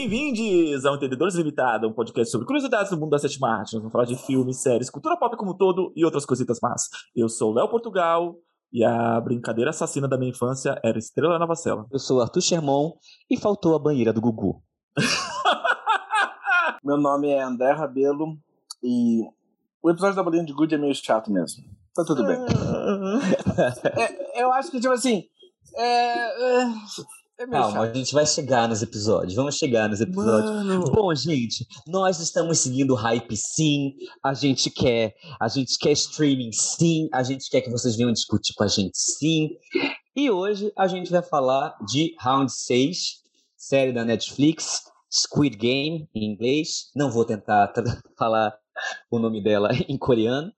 Bem-vindos ao Entendedores Limitado, um podcast sobre curiosidades do mundo da sétima arte. Nós vamos falar de filmes, séries, cultura pop como um todo e outras coisitas más. Eu sou o Léo Portugal e a brincadeira assassina da minha infância era Estrela Nova Cela. Eu sou o Arthur Sherman e faltou a banheira do Gugu. Meu nome é André Rabelo e o episódio da Bolinha de Good é meio chato mesmo. Tá tudo bem. É, eu acho que, tipo assim. É, é, é Calma, chato. a gente vai chegar nos episódios. Vamos chegar nos episódios. Mano. Bom, gente, nós estamos seguindo o hype sim. A gente quer, a gente quer streaming sim. A gente quer que vocês venham discutir com a gente sim. E hoje a gente vai falar de Round 6, série da Netflix, Squid Game em inglês. Não vou tentar falar o nome dela em coreano,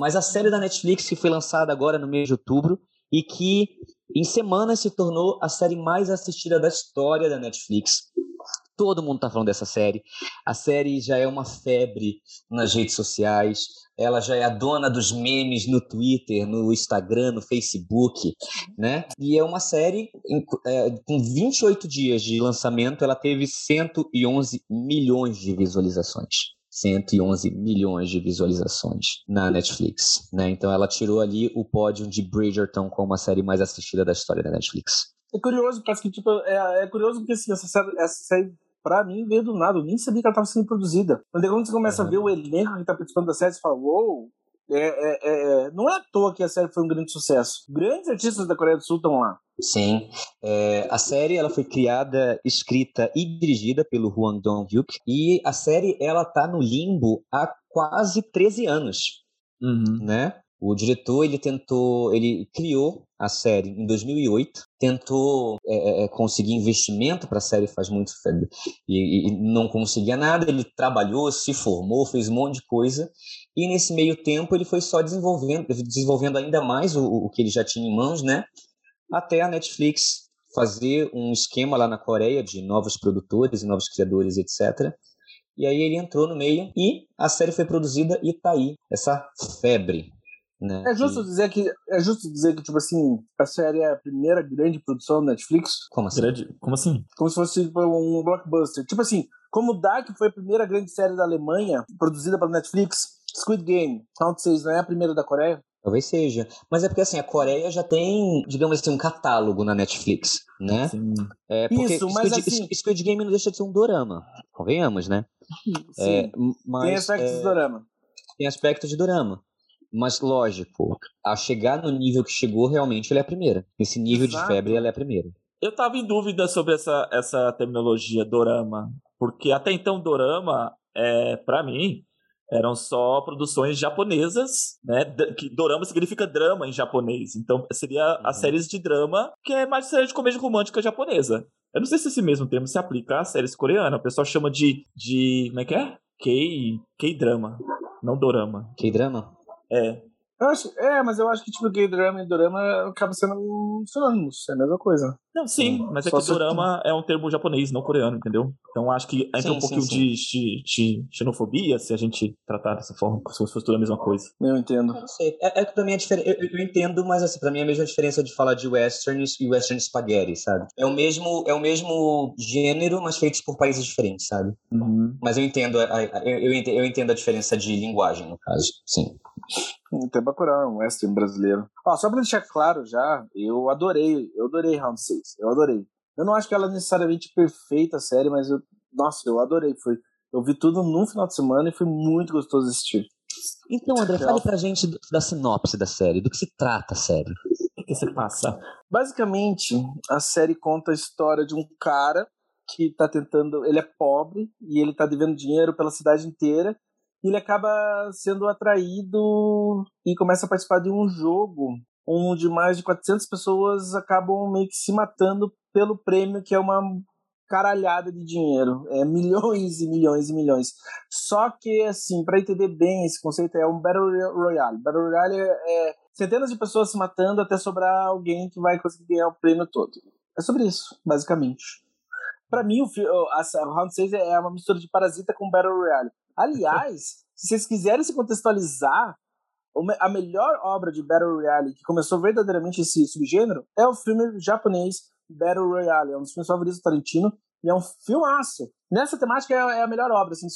mas a série da Netflix que foi lançada agora no mês de outubro e que em semanas se tornou a série mais assistida da história da Netflix. Todo mundo tá falando dessa série. A série já é uma febre nas redes sociais. Ela já é a dona dos memes no Twitter, no Instagram, no Facebook, né? E é uma série em- é, com 28 dias de lançamento, ela teve 111 milhões de visualizações. 111 milhões de visualizações na Netflix, né? Então ela tirou ali o pódio de Bridgerton como a série mais assistida da história da Netflix. É curioso, parece que, tipo, é, é curioso porque assim, essa série, essa série, pra mim, veio do nada. Eu nem sabia que ela tava sendo produzida. Quando você começa a ver o elenco que tá participando da série, você fala, uou. É, é, é, não é à toa que a série foi um grande sucesso. Grandes artistas da Coreia do Sul estão lá. Sim, é, a série ela foi criada, escrita e dirigida pelo Hwang Dong-hyuk e a série ela tá no limbo há quase 13 anos, Uhum. né? O diretor ele tentou, ele criou a série em 2008, tentou é, é, conseguir investimento para a série faz muito e, e não conseguia nada. Ele trabalhou, se formou, fez um monte de coisa e nesse meio tempo ele foi só desenvolvendo, desenvolvendo ainda mais o, o que ele já tinha em mãos, né? Até a Netflix fazer um esquema lá na Coreia de novos produtores e novos criadores, etc. E aí ele entrou no meio e a série foi produzida e tá aí essa febre. Né, É justo que- dizer que, é justo dizer que, tipo assim, a série é a primeira grande produção da Netflix. Como assim? Grande. Como assim? Como se fosse tipo, um blockbuster. Tipo assim, como Dark foi a primeira grande série da Alemanha, produzida pela Netflix, Squid Game, Round 6, não é a primeira da Coreia? Talvez seja. Mas é porque assim, a Coreia já tem, digamos assim, um catálogo na Netflix, né? Sim. É porque Isso, mas Squid, assim- Squid Game não deixa de ser um dorama. Convenhamos, né? É, m- mas, Tem aspectos é, do drama. tem aspecto de dorama. Mas lógico, a chegar no nível que chegou, realmente ela é a primeira. Nesse nível Exato. de febre, ela é a primeira. Eu tava em dúvida sobre essa, essa terminologia dorama, porque até então dorama, é, para mim, eram só produções japonesas, né? D- Que dorama significa drama em japonês. Então seria as Uhum. séries de drama, que é mais série de comédia romântica japonesa. Eu não sei se esse mesmo termo se aplica às séries coreanas. O pessoal chama de. de como é que é? K-drama, não dorama. K-drama? É. Eu acho, é, mas eu acho que tipo, gay drama e dorama acaba sendo sinônimos, é a mesma coisa. Não, sim, Sim. mas é que se- dorama é um termo japonês, não coreano, entendeu? Então acho que entra Sim, um pouquinho sim, sim. De, de- de xenofobia se a gente tratar dessa forma, se fosse tudo a mesma coisa. Eu entendo. Eu não sei. É, é que pra mim é diferente. Eu, eu entendo, mas assim, pra mim é a mesma diferença de falar de westerns e western spaghetti, sabe? É o mesmo, é o mesmo gênero, mas feitos por países diferentes, sabe? Mas eu entendo, eu, eu entendo, eu entendo a diferença de linguagem, no caso. Sim. Tem Bacurau, um western brasileiro. Ó, só pra deixar claro já, eu adorei, eu adorei Round 6, eu adorei. Eu não acho que ela é necessariamente perfeita a série, mas eu, nossa, eu adorei. Foi, eu vi tudo num final de semana e foi muito gostoso assistir. Então, André, fale pra gente da sinopse da série, do que se trata a série. O que, que você passa? Basicamente, a série conta a história de um cara que tá tentando. Ele é pobre e ele tá devendo dinheiro pela cidade inteira. Ele acaba sendo atraído e começa a participar de um jogo onde mais de 400 pessoas acabam meio que se matando pelo prêmio, que é uma caralhada de dinheiro. É milhões e milhões e milhões. Só que, assim, para entender bem esse conceito, é um Battle Royale. Battle Royale é, centenas de pessoas se matando até sobrar alguém que vai conseguir ganhar o prêmio todo. É sobre isso, basicamente. Pra mim, o- a, a Round 6 é uma mistura de Parasita com Battle Royale. Aliás, se vocês quiserem se contextualizar, a melhor obra de Battle Royale que começou verdadeiramente esse subgênero é o filme japonês Battle Royale. É um dos meus favoritos do Tarantino. E é um filmaço. Nessa temática é, a melhor obra, assim,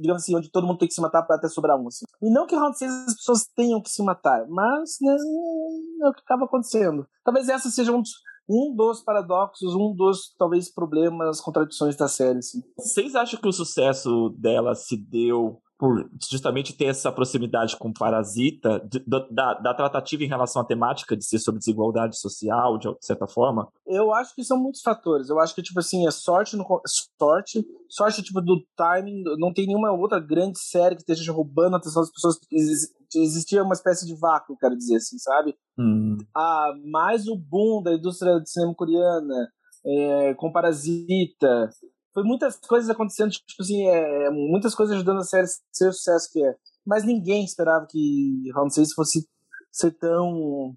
digamos assim, onde todo mundo tem que se matar para até sobrar um. Assim. E não que Round 6 as pessoas tenham que se matar, mas né, é o que acaba acontecendo. Talvez essa seja um dos, um dos paradoxos, um dos, talvez, problemas, contradições da série. Assim. Vocês acham que o sucesso dela se deu por justamente ter essa proximidade com Parasita, da, da, tratativa em relação à temática de ser sobre desigualdade social, de certa forma? Eu acho que são muitos fatores. Eu acho que, tipo assim, é sorte, no, sorte, sorte, tipo, do timing. Não tem nenhuma outra grande série que esteja roubando a atenção das pessoas. Existia uma espécie de vácuo, quero dizer assim, sabe? Hum. Ah, mais o boom da indústria de cinema coreana, é, com Parasita, foi muitas coisas acontecendo, tipo assim, é, muitas coisas ajudando a série a ser o sucesso que é. Mas ninguém esperava que Round 6 fosse ser tão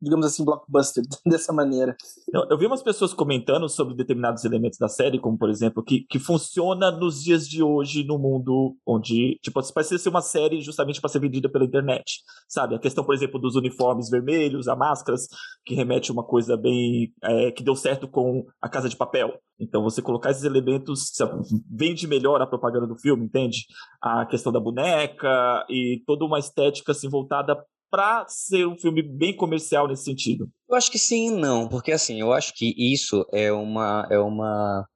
digamos assim, blockbuster dessa maneira. Eu, eu, vi umas pessoas comentando sobre determinados elementos da série, como por exemplo, que, que funciona nos dias de hoje no mundo onde, tipo, precisa ser uma série justamente para ser vendida pela internet, sabe? A questão, por exemplo, dos uniformes vermelhos, a máscaras, que remete a uma coisa bem é, que deu certo com a Casa de Papel. Então, você colocar esses elementos sabe, vende melhor a propaganda do filme, entende? A questão da boneca e toda uma estética assim voltada para ser um filme bem comercial nesse sentido? Eu acho que sim e não, porque assim, eu acho que isso é uma, é uma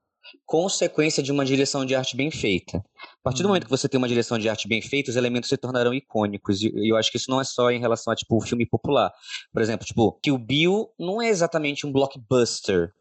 consequência de uma direção de arte bem feita. A partir do uhum. momento que você tem uma direção de arte bem feita, os elementos se tornarão icônicos. E eu acho que isso não é só em relação a tipo o filme popular. Por exemplo, tipo, Kill Bill não é exatamente um blockbuster,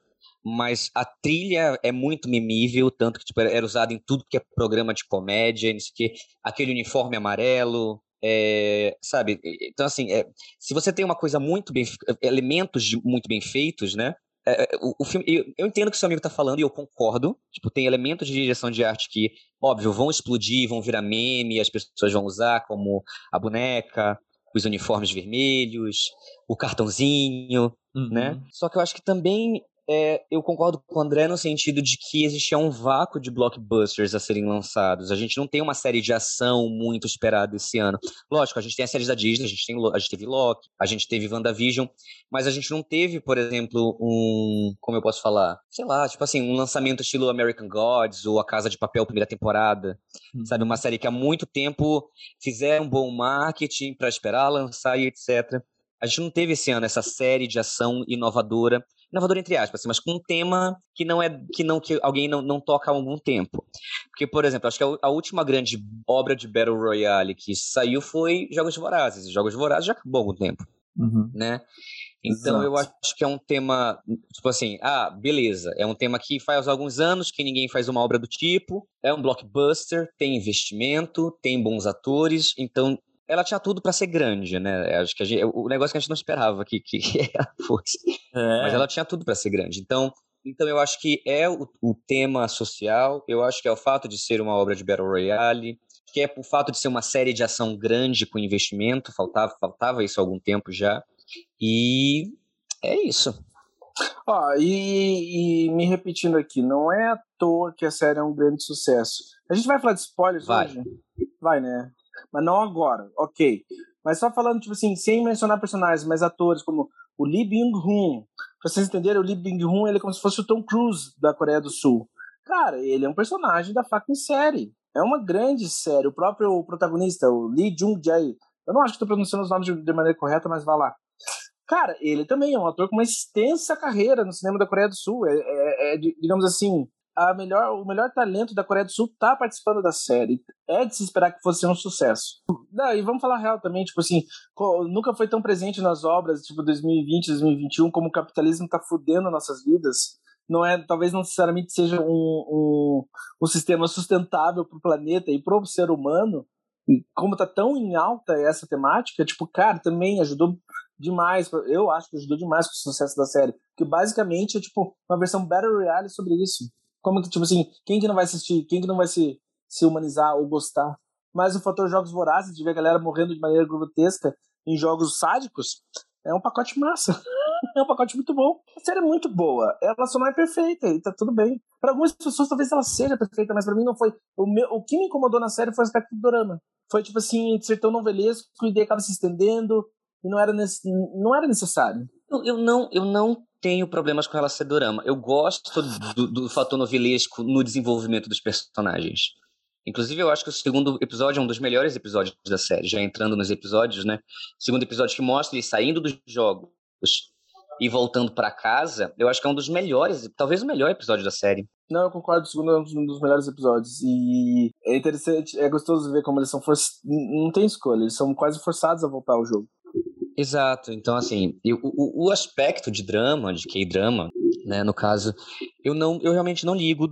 mas a trilha é muito memível, tanto que tipo, era usada em tudo que é programa de comédia, que aquele uniforme amarelo, é, sabe? Então, assim, é, se você tem uma coisa muito bem. elementos de, muito bem feitos, né? É, é, o, o, filme, eu, eu, entendo o que seu amigo tá falando e eu concordo. Tipo, tem elementos de direção de arte que, óbvio, vão explodir, vão virar meme, as pessoas vão usar, como a boneca, os uniformes vermelhos, o cartãozinho, uhum. né? Só que eu acho que também é, eu concordo com o André no sentido de que existia um vácuo de blockbusters a serem lançados. A gente não tem uma série de ação muito esperada esse ano. Lógico, a gente tem as séries da Disney, a gente, tem, a gente teve Loki, a gente teve WandaVision, mas a gente não teve, por exemplo, um. Como eu posso falar? Sei lá, tipo assim, um lançamento estilo American Gods ou A Casa de Papel, primeira temporada. Hum. Sabe, uma série que há muito tempo fizeram um bom marketing para esperar lançar e etc. A gente não teve esse ano essa série de ação inovadora inovador entre aspas, assim, mas com um tema que não é que não que alguém não, não toca há algum tempo. Porque, por exemplo, acho que a, a última grande obra de Battle Royale que saiu foi Jogos Vorazes. Jogos Vorazes já acabou há algum tempo, uhum. né? Então Exato. eu acho que é um tema, tipo assim, ah, beleza, é um tema que faz alguns anos que ninguém faz uma obra do tipo, é um blockbuster, tem investimento, tem bons atores, então ela tinha tudo para ser grande, né? Acho que gente, o negócio que a gente não esperava que, que ela fosse. É. Mas ela tinha tudo para ser grande. Então, então eu acho que é o, o, tema social, eu acho que é o fato de ser uma obra de Battle Royale, que é o fato de ser uma série de ação grande com investimento, faltava, faltava isso há algum tempo já. E é isso. Ó, e, e, me repetindo aqui, não é à toa que a série é um grande sucesso. A gente vai falar de spoilers vai. hoje? Vai, né? Mas não agora, ok. Mas só falando, tipo assim, sem mencionar personagens, mas atores como o Lee Byung-hun. Pra vocês entenderem, o Lee Byung-hun ele é como se fosse o Tom Cruise da Coreia do Sul. Cara, ele é um personagem da fucking série. É uma grande série. O próprio protagonista, o Lee Jung-jae. Eu não acho que estou pronunciando os nomes de, de maneira correta, mas vá lá. Cara, ele também é um ator com uma extensa carreira no cinema da Coreia do Sul. É, é, é digamos assim, a melhor, o melhor talento da Coreia do Sul tá participando da série. É de se esperar que fosse um sucesso. Daí vamos falar real também, tipo assim, nunca foi tão presente nas obras, tipo 2020, 2021, como o capitalismo tá fudendo nossas vidas. Não é, talvez não necessariamente seja um, um, um sistema sustentável para o planeta e para o ser humano. E como tá tão em alta essa temática, tipo, cara, também ajudou demais. Eu acho que ajudou demais com o sucesso da série. Que basicamente é tipo uma versão Battle Royale sobre isso. Como que, tipo assim, quem que não vai assistir? Quem que não vai se, se humanizar ou gostar? Mas o fator jogos vorazes, de ver a galera morrendo de maneira grotesca em jogos sádicos, é um pacote massa. é um pacote muito bom. A série é muito boa. Ela só não é perfeita e tá tudo bem. Para algumas pessoas talvez ela seja perfeita, mas para mim não foi. O, meu, o que me incomodou na série foi o aspecto do drama. Foi tipo assim, ser tão novelesco e daí acaba se estendendo e não era, nesse, não era necessário. Eu, eu, não, eu não tenho problemas com ela ser dorama. Eu gosto do, do fator novelesco no desenvolvimento dos personagens. Inclusive, eu acho que o segundo episódio é um dos melhores episódios da série, já entrando nos episódios, né? O segundo episódio que mostra ele saindo dos jogos e voltando para casa, eu acho que é um dos melhores, talvez o melhor episódio da série. Não, eu concordo, o segundo é um dos melhores episódios. E é interessante, é gostoso ver como eles são forçados. Não tem escolha, eles são quase forçados a voltar ao jogo. Exato, então assim, eu, o, o aspecto de drama, de K-drama, né, no caso, eu não, eu realmente não ligo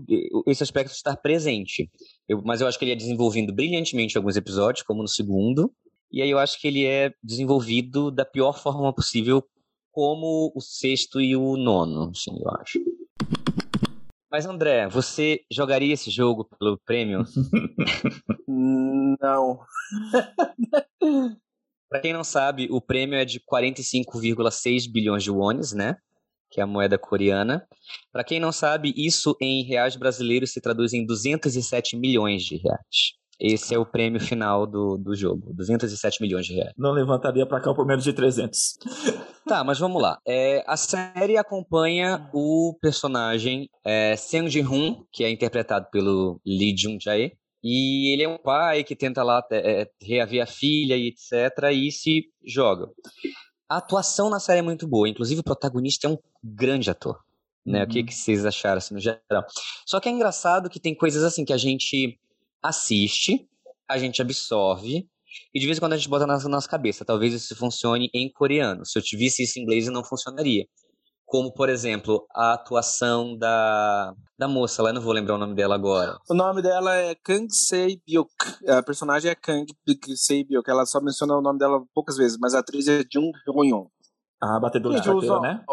esse aspecto estar presente. Eu, mas eu acho que ele é desenvolvido brilhantemente em alguns episódios, como no segundo, e aí eu acho que ele é desenvolvido da pior forma possível, como o sexto e o nono, assim, eu acho. Mas André, você jogaria esse jogo pelo prêmio? não. Para quem não sabe, o prêmio é de 45,6 bilhões de wones, né? Que é a moeda coreana. Para quem não sabe, isso em reais brasileiros se traduz em 207 milhões de reais. Esse é o prêmio final do, do jogo, 207 milhões de reais. Não levantaria para cá por menos de 300. Tá, mas vamos lá. É, a série acompanha o personagem é, Seung Ji-hoon, que é interpretado pelo Lee Jung-jae, e ele é um pai que tenta lá é, reaver a filha e etc. E se joga. A atuação na série é muito boa. Inclusive, o protagonista é um grande ator. Né? Uhum. O que, uhum. que vocês acharam assim, no geral? Só que é engraçado que tem coisas assim que a gente assiste, a gente absorve, e de vez em quando a gente bota na nossa cabeça. Talvez isso funcione em coreano. Se eu tivesse isso em inglês, não funcionaria como, por exemplo, a atuação da, da moça, lá eu não vou lembrar o nome dela agora. O nome dela é Kang Se-byuk. A personagem é Kang Se-byuk. Ela só menciona o nome dela poucas vezes, mas a atriz é Jung Hyun. A batedora de carteira, né?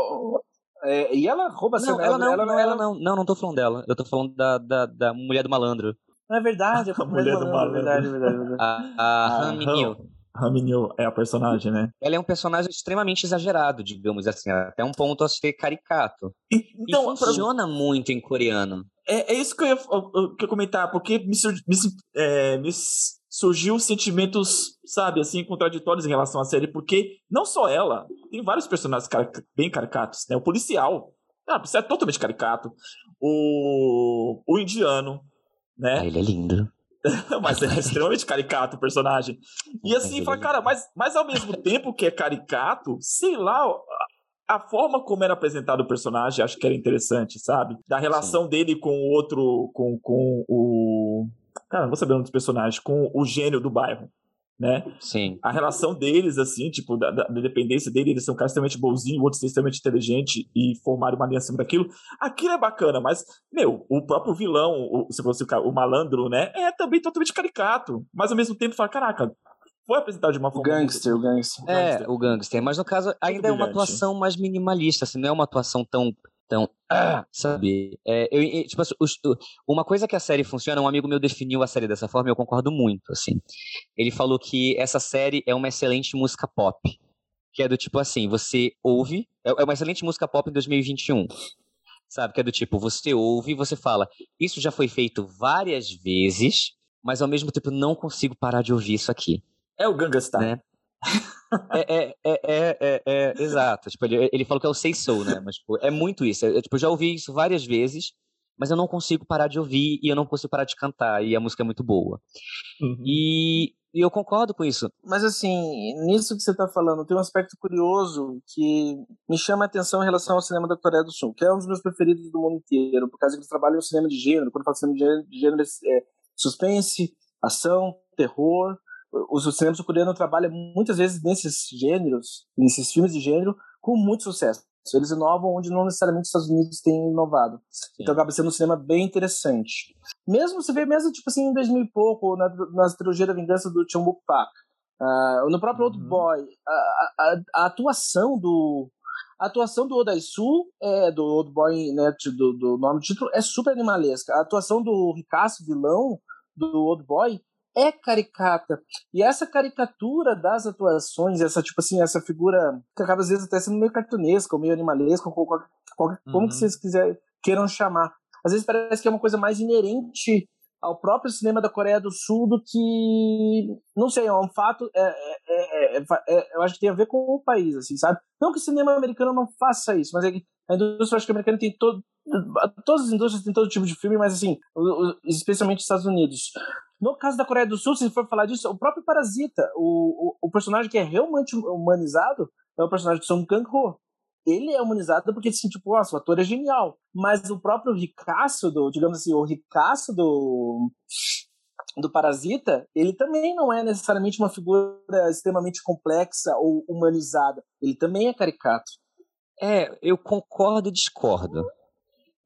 É, e ela rouba não, ela, não, ela, não, ela não, não, não tô falando dela. Eu tô falando da, da, da mulher do malandro. Não é verdade, é a mulher do malandro. É verdade, é verdade, é verdade. A, a Han Min Haminil é a personagem, né? Ela é um personagem extremamente exagerado, digamos assim, até um ponto a ser caricato. Então, e funciona pra... muito em coreano. É, é isso que eu, ia, eu, eu comentar, porque me, me, é, me surgiu sentimentos, sabe, assim, contraditórios em relação à série, porque não só ela, tem vários personagens bem caricatos, né? O policial, ah, o é totalmente caricato. O, o indiano, né? Ah, ele é lindo. mas é extremamente caricato o personagem. E assim, fala, cara, mas, mas ao mesmo tempo que é caricato, sei lá, a forma como era apresentado o personagem acho que era interessante, sabe? Da relação Sim. dele com o outro, com, com o. Cara, não vou saber um dos personagens, com o gênio do bairro né? Sim. A relação deles, assim, tipo, da, da, dependência dele, eles são um cara extremamente bonzinho, o outro extremamente inteligente e formaram uma linha acima daquilo. Aquilo é bacana, mas, meu, o próprio vilão, o, se fosse o, o malandro, né, é também totalmente caricato. Mas ao mesmo tempo fala, caraca, foi apresentado de uma forma. O gangster, muito... o gangster. É, o gangster. Mas no caso, ainda é uma atuação mais minimalista, assim, não é uma atuação tão então, ah, sabe? É, eu, tipo, assim, uma coisa que a série funciona, um amigo meu definiu a série dessa forma e eu concordo muito, assim. Ele falou que essa série é uma excelente música pop. Que é do tipo assim, você ouve, é, é uma excelente música pop em 2021. Sabe? Que é do tipo, você ouve e você fala, isso já foi feito várias vezes, mas ao mesmo tempo não consigo parar de ouvir isso aqui. É o Gangastar. Né? É, é, é, é, é, exato. Tipo, ele, ele falou que é o Say Soul, né? Mas tipo, é muito isso. Eu, tipo, já ouvi isso várias vezes, mas eu não consigo parar de ouvir e eu não consigo parar de cantar. E a música é muito boa. Uhum. E, e eu concordo com isso. Mas assim, nisso que você está falando, tem um aspecto curioso que me chama a atenção em relação ao cinema da Coreia do Sul, que é um dos meus preferidos do mundo inteiro, por causa que eles trabalham no cinema de gênero. Quando eu falo cinema de gênero, de gênero é suspense, ação, terror o cinema sul-coreano trabalha muitas vezes nesses gêneros, nesses filmes de gênero, com muito sucesso. Eles inovam onde não necessariamente os Estados Unidos têm inovado. Sim. Então acaba sendo um cinema bem interessante. Mesmo você vê, mesmo tipo assim, em 2000 e pouco, na, na trilogia da vingança do Chung Wook Park, uh, no próprio uhum. Old Boy, a, a, a, atuação do a atuação do Odaisu, é, do Old Boy, né, do, do nome do título, é super animalesca. A atuação do Ricasso, vilão do Old Boy, é caricata. E essa caricatura das atuações, essa tipo assim, essa figura que acaba às vezes até sendo meio cartunesca, ou meio animalesca, ou qualquer, qualquer, uhum. como que vocês quiserem, queiram chamar. Às vezes parece que é uma coisa mais inerente ao próprio cinema da Coreia do Sul do que não sei é um fato é, é, é, é, eu acho que tem a ver com o país assim sabe não que o cinema americano não faça isso mas é que A indústria norte-americana tem todo. Todas as indústrias têm todo tipo de filme, mas assim, especialmente os Estados Unidos. No caso da Coreia do Sul, se for falar disso, o próprio Parasita, o, o, o personagem que é realmente humanizado é o personagem de Song Kang-ho. Ele é humanizado porque, assim, tipo, nossa, o ator é genial. Mas o próprio ricaço do, digamos assim, o ricaço do, do Parasita, ele também não é necessariamente uma figura extremamente complexa ou humanizada. Ele também é caricato. É, eu concordo e discordo.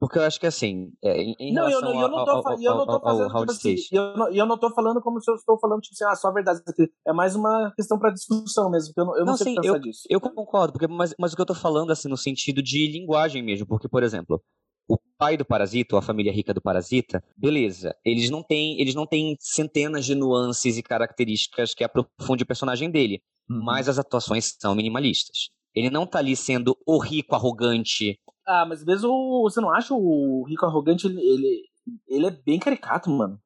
Porque eu acho que assim, é, em não, relação eu, eu não tô, ao, eu não tô fazendo, ao, tipo assim, eu, não, eu não tô falando como se eu estou falando, tipo assim, ah, só a verdade. É mais uma questão para discussão mesmo, eu não, eu não, não sei sim, pensar eu, disso. Eu concordo, porque, mas, mas o que eu tô falando, assim, no sentido de linguagem mesmo, porque, por exemplo, o pai do parasita, ou a família rica do parasita, beleza, eles não têm, eles não têm centenas de nuances e características que aprofundem o personagem dele, uhum. mas as atuações são minimalistas. Ele não tá ali sendo o rico arrogante. Ah, mas mesmo você não acha o rico arrogante, ele, ele, ele é bem caricato, mano.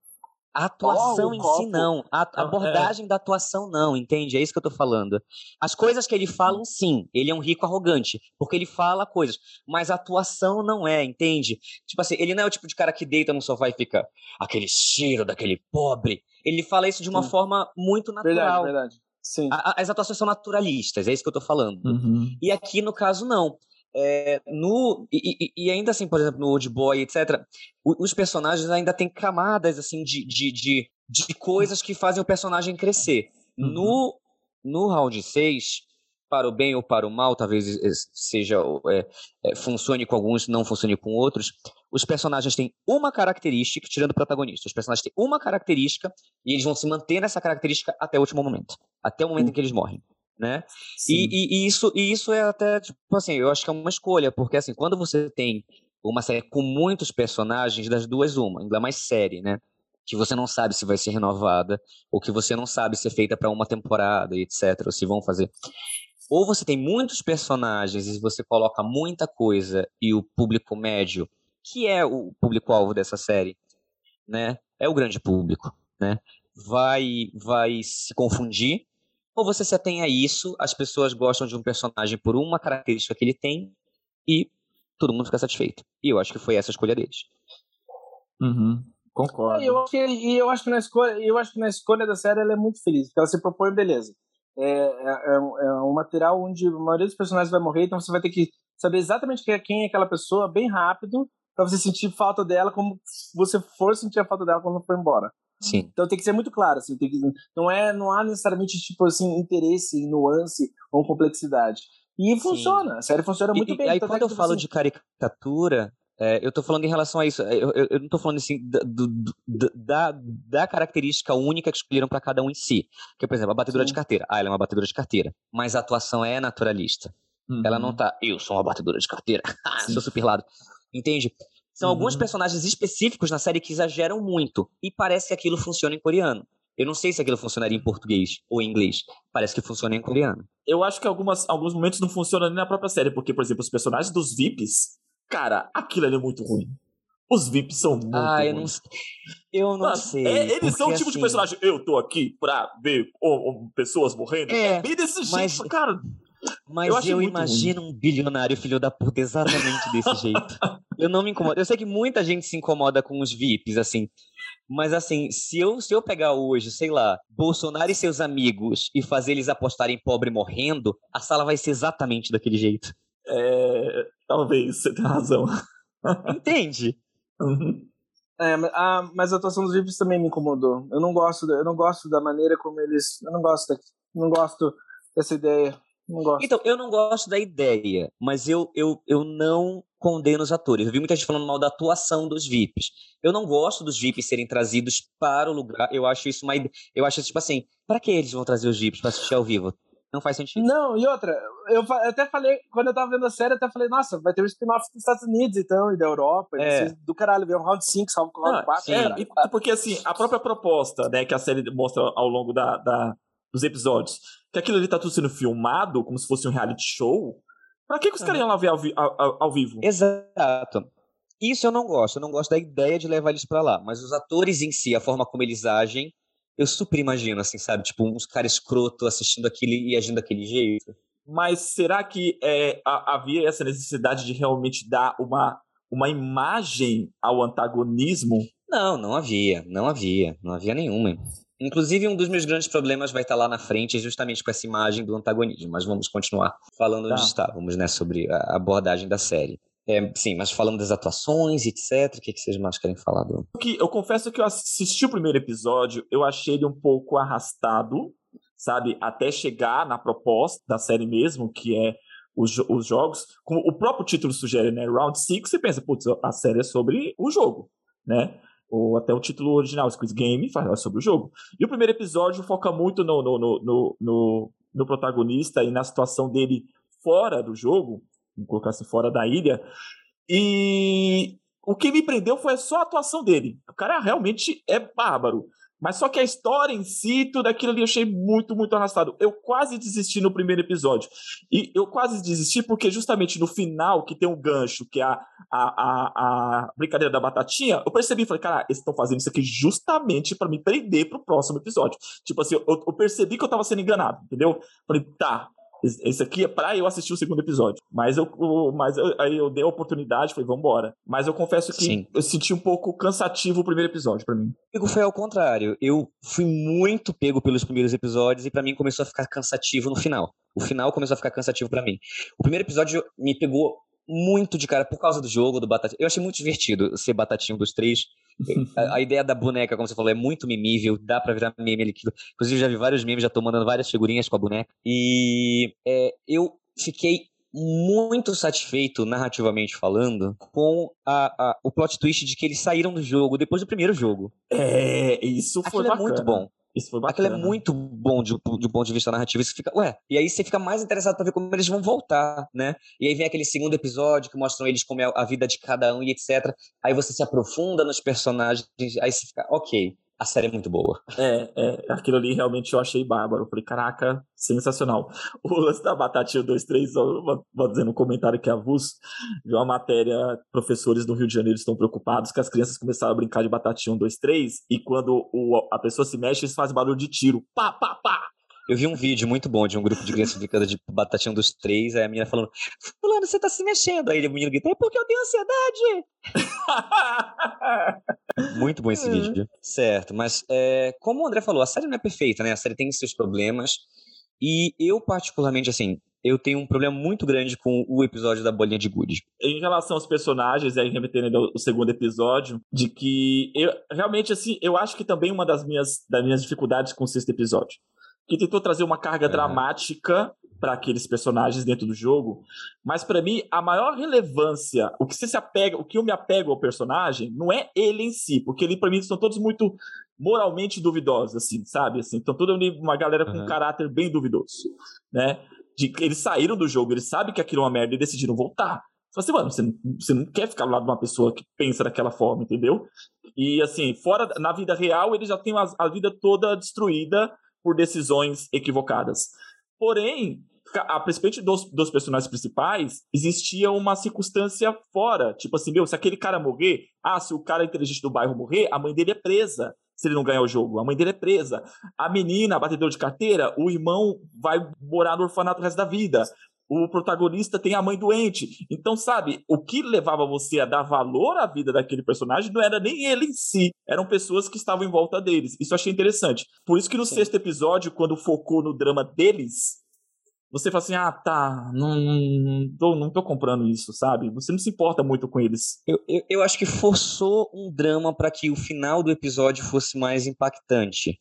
A atuação oh, em copo. si não. A abordagem é. da atuação não, entende? É isso que eu tô falando. As coisas que ele fala, sim. Ele é um rico arrogante, porque ele fala coisas. Mas a atuação não é, entende? Tipo assim, ele não é o tipo de cara que deita no sofá e fica aquele cheiro daquele pobre. Ele fala isso de uma sim. forma muito natural. Verdade, verdade. Sim. A, as atuações são naturalistas, é isso que eu tô falando. Uhum. E aqui, no caso, não. É, no, e, e, ainda assim, por exemplo, no Old Boy, etc., os personagens ainda têm camadas assim de, de, de, de coisas que fazem o personagem crescer. Uhum. No, no round 6, para o bem ou para o mal, talvez seja é, é, funcione com alguns, não funcione com outros. Os personagens têm uma característica, tirando o protagonista. Os personagens têm uma característica e eles vão se manter nessa característica até o último momento, até o momento em que eles morrem né? E, e, e, isso, e isso é até, tipo assim, eu acho que é uma escolha, porque assim, quando você tem uma série com muitos personagens, das duas, uma, ainda mais série, né? Que você não sabe se vai ser renovada, ou que você não sabe se é feita para uma temporada, etc., ou se vão fazer. Ou você tem muitos personagens e você coloca muita coisa e o público médio, que é o público-alvo dessa série, né? É o grande público, né? Vai, vai se confundir ou você se atém a isso, as pessoas gostam de um personagem por uma característica que ele tem e todo mundo fica satisfeito. E eu acho que foi essa a escolha deles. Uhum. Concordo. E eu, acho que, e eu acho que na escolha, eu acho que na escolha da série ela é muito feliz, porque ela se propõe beleza. É, é, é, um material onde a maioria dos personagens vai morrer, então você vai ter que saber exatamente quem é aquela pessoa bem rápido para você sentir falta dela como você for sentir a falta dela quando for embora. Sim. Então tem que ser muito claro, assim, que, não é, não há necessariamente tipo assim interesse, nuance ou complexidade. E funciona, Sim. a série funciona muito e, bem. Aí quando eu falo assim... de caricatura, é, eu estou falando em relação a isso. Eu, eu, eu não estou falando assim do, do, da, da característica única que escolheram para cada um em si. Que, por exemplo, a batedora Sim. de carteira. Ah, ela é uma batedora de carteira. Mas a atuação é naturalista. Uhum. Ela não tá, eu sou uma batedora de carteira. sou super lado. Entende? São uhum. alguns personagens específicos na série que exageram muito. E parece que aquilo funciona em coreano. Eu não sei se aquilo funcionaria em português ou em inglês. Parece que funciona em coreano. Eu acho que algumas, alguns momentos não funcionam nem na própria série, porque, por exemplo, os personagens dos VIPs, cara, aquilo ali é muito ruim. Os VIPs são muito ah, eu ruins. não, eu não Mano, sei. É, eles são o tipo assim... de personagem, eu tô aqui pra ver oh, oh, pessoas morrendo. É, é bem desse jeito, mas... cara. Mas eu, eu imagino ruim. um bilionário filho da puta exatamente desse jeito. Eu não me incomodo. Eu sei que muita gente se incomoda com os VIPs, assim. Mas assim, se eu, se eu pegar hoje, sei lá, Bolsonaro e seus amigos e fazer eles apostarem pobre morrendo, a sala vai ser exatamente daquele jeito. É. Talvez, você tenha razão. Entende? Uhum. É, a, mas a atuação dos VIPs também me incomodou. Eu não gosto, eu não gosto da maneira como eles. Eu não gosto, não gosto dessa ideia não gosto. Então, eu não gosto da ideia, mas eu, eu, eu não condeno os atores. Eu vi muita gente falando mal da atuação dos VIPs. Eu não gosto dos VIPs serem trazidos para o lugar. Eu acho isso uma Eu acho tipo assim, para que eles vão trazer os VIPs para assistir ao vivo? Não faz sentido. Não, e outra, eu até falei, quando eu tava vendo a série, eu até falei, nossa, vai ter um spin-off dos Estados Unidos, então, e da Europa, é. do caralho, ver um round 5, salvo com round 4. É, porque assim, a própria proposta, né, que a série mostra ao longo da, da dos episódios, que aquilo ali tá tudo sendo filmado, como se fosse um reality show, pra que, que os caras iam lá ver ao, vi ao, ao, vivo? Exato. Isso eu não gosto, eu não gosto da ideia de levar eles para lá, mas os atores em si, a forma como eles agem, eu super imagino, assim, sabe? Tipo, uns caras escroto assistindo aquilo e agindo daquele jeito. mas será que é, havia essa necessidade de realmente dar uma, uma imagem ao antagonismo? Não, não havia, não havia, não havia nenhuma. Inclusive, um dos meus grandes problemas vai estar lá na frente, justamente com essa imagem do antagonismo. Mas vamos continuar falando tá. onde estávamos, né? Sobre a abordagem da série. É, sim, mas falando das atuações, etc., o que, que vocês mais querem falar do. Eu confesso que eu assisti o primeiro episódio, eu achei ele um pouco arrastado, sabe? Até chegar na proposta da série mesmo, que é os, os jogos. Como o próprio título sugere, né? Round 6, você pensa, putz, a série é sobre o jogo, né? ou até o título original, Squid Game, fala sobre o jogo. E o primeiro episódio foca muito no, no, no, no, no protagonista e na situação dele fora do jogo, vamos colocar assim, fora da ilha. E o que me prendeu foi só a atuação dele. O cara realmente é bárbaro. Mas só que a história em si, tudo aquilo ali eu achei muito, muito arrastado. Eu quase desisti no primeiro episódio. E eu quase desisti porque justamente no final, que tem um gancho, que é a, a, a, a brincadeira da batatinha, eu percebi, falei, cara, eles estão fazendo isso aqui justamente para me prender pro próximo episódio. Tipo assim, eu, eu percebi que eu tava sendo enganado, entendeu? Falei, tá, esse aqui é pra eu assistir o segundo episódio. Mas eu, mas eu, aí eu dei a oportunidade, falei, vambora. Mas eu confesso que Sim. eu senti um pouco cansativo o primeiro episódio para mim. Comigo foi ao contrário. Eu fui muito pego pelos primeiros episódios e para mim começou a ficar cansativo no final. O final começou a ficar cansativo para mim. O primeiro episódio me pegou muito de cara por causa do jogo, do Batatinha. Eu achei muito divertido ser Batatinho dos três. A, a, ideia da boneca, como você falou, é muito mimível, dá pra virar meme ali. Inclusive, já vi vários memes, já tô mandando várias figurinhas com a boneca. E é, eu fiquei muito satisfeito, narrativamente falando, com a, a, o plot twist de que eles saíram do jogo depois do primeiro jogo. É, isso foi Aquilo é muito bom. Isso foi bacana. Aquilo é muito bom de, de ponto de vista narrativo. Isso fica, ué, e aí você fica mais interessado para ver como eles vão voltar, né? E aí vem aquele segundo episódio que mostram eles como é a vida de cada um e etc. Aí você se aprofunda nos personagens, aí você fica, ok, a série é muito boa. É, é, aquilo ali realmente eu achei bárbaro. Falei, caraca, sensacional. O lance da Batatinha 23, vou, vou dizer no comentário que é avulso, viu uma matéria, professores do Rio de Janeiro estão preocupados que as crianças começaram a brincar de Batatinha 1, 2, 3, e quando o, a pessoa se mexe, eles fazem barulho de tiro. Pá, pá, pá! Eu vi um vídeo muito bom de um grupo de crianças brincando de batatinha dos três, aí a menina falando, fulano, você tá se mexendo. Aí o menino grita, é porque eu tenho ansiedade. muito bom esse vídeo. Certo, mas é, como o André falou, a série não é perfeita, né? A série tem seus problemas. E eu, particularmente, assim, eu tenho um problema muito grande com o episódio da bolinha de gude. Em relação aos personagens, aí remetendo ao segundo episódio, de que eu realmente assim, eu acho que também uma das minhas das minhas dificuldades com o sexto episódio que tentou trazer uma carga dramática para aqueles personagens dentro do jogo, mas para mim a maior relevância, o que você se apega, o que eu me apego ao personagem, não é ele em si, porque ele para mim são todos muito moralmente duvidosos, assim, sabe? Assim, então toda uma galera com uhum. um caráter bem duvidoso, né? De eles saíram do jogo, eles sabem que aquilo é uma merda e decidiram voltar. Você assim, mano, você não, você não quer ficar do lado de uma pessoa que pensa daquela forma, entendeu? E assim, fora na vida real, ele já tem a, a vida toda destruída por decisões equivocadas. Porém, a principalmente dos, dos personagens principais, existia uma circunstância fora. Tipo assim, meu, se aquele cara morrer, ah, se o cara inteligente do bairro morrer, a mãe dele é presa se ele não ganhar o jogo. A mãe dele é presa. A menina, a batedora de carteira, o irmão vai morar no orfanato o resto da vida o protagonista tem a mãe doente. Então, sabe, o que levava você a dar valor à vida daquele personagem não era nem ele em si, eram pessoas que estavam em volta deles. Isso eu achei interessante. Por isso que no Sim. sexto episódio, quando focou no drama deles, você fala assim: ah, tá, não, não, tô, não tô comprando isso, sabe? Você não se importa muito com eles. Eu, eu, eu acho que forçou um drama para que o final do episódio fosse mais impactante.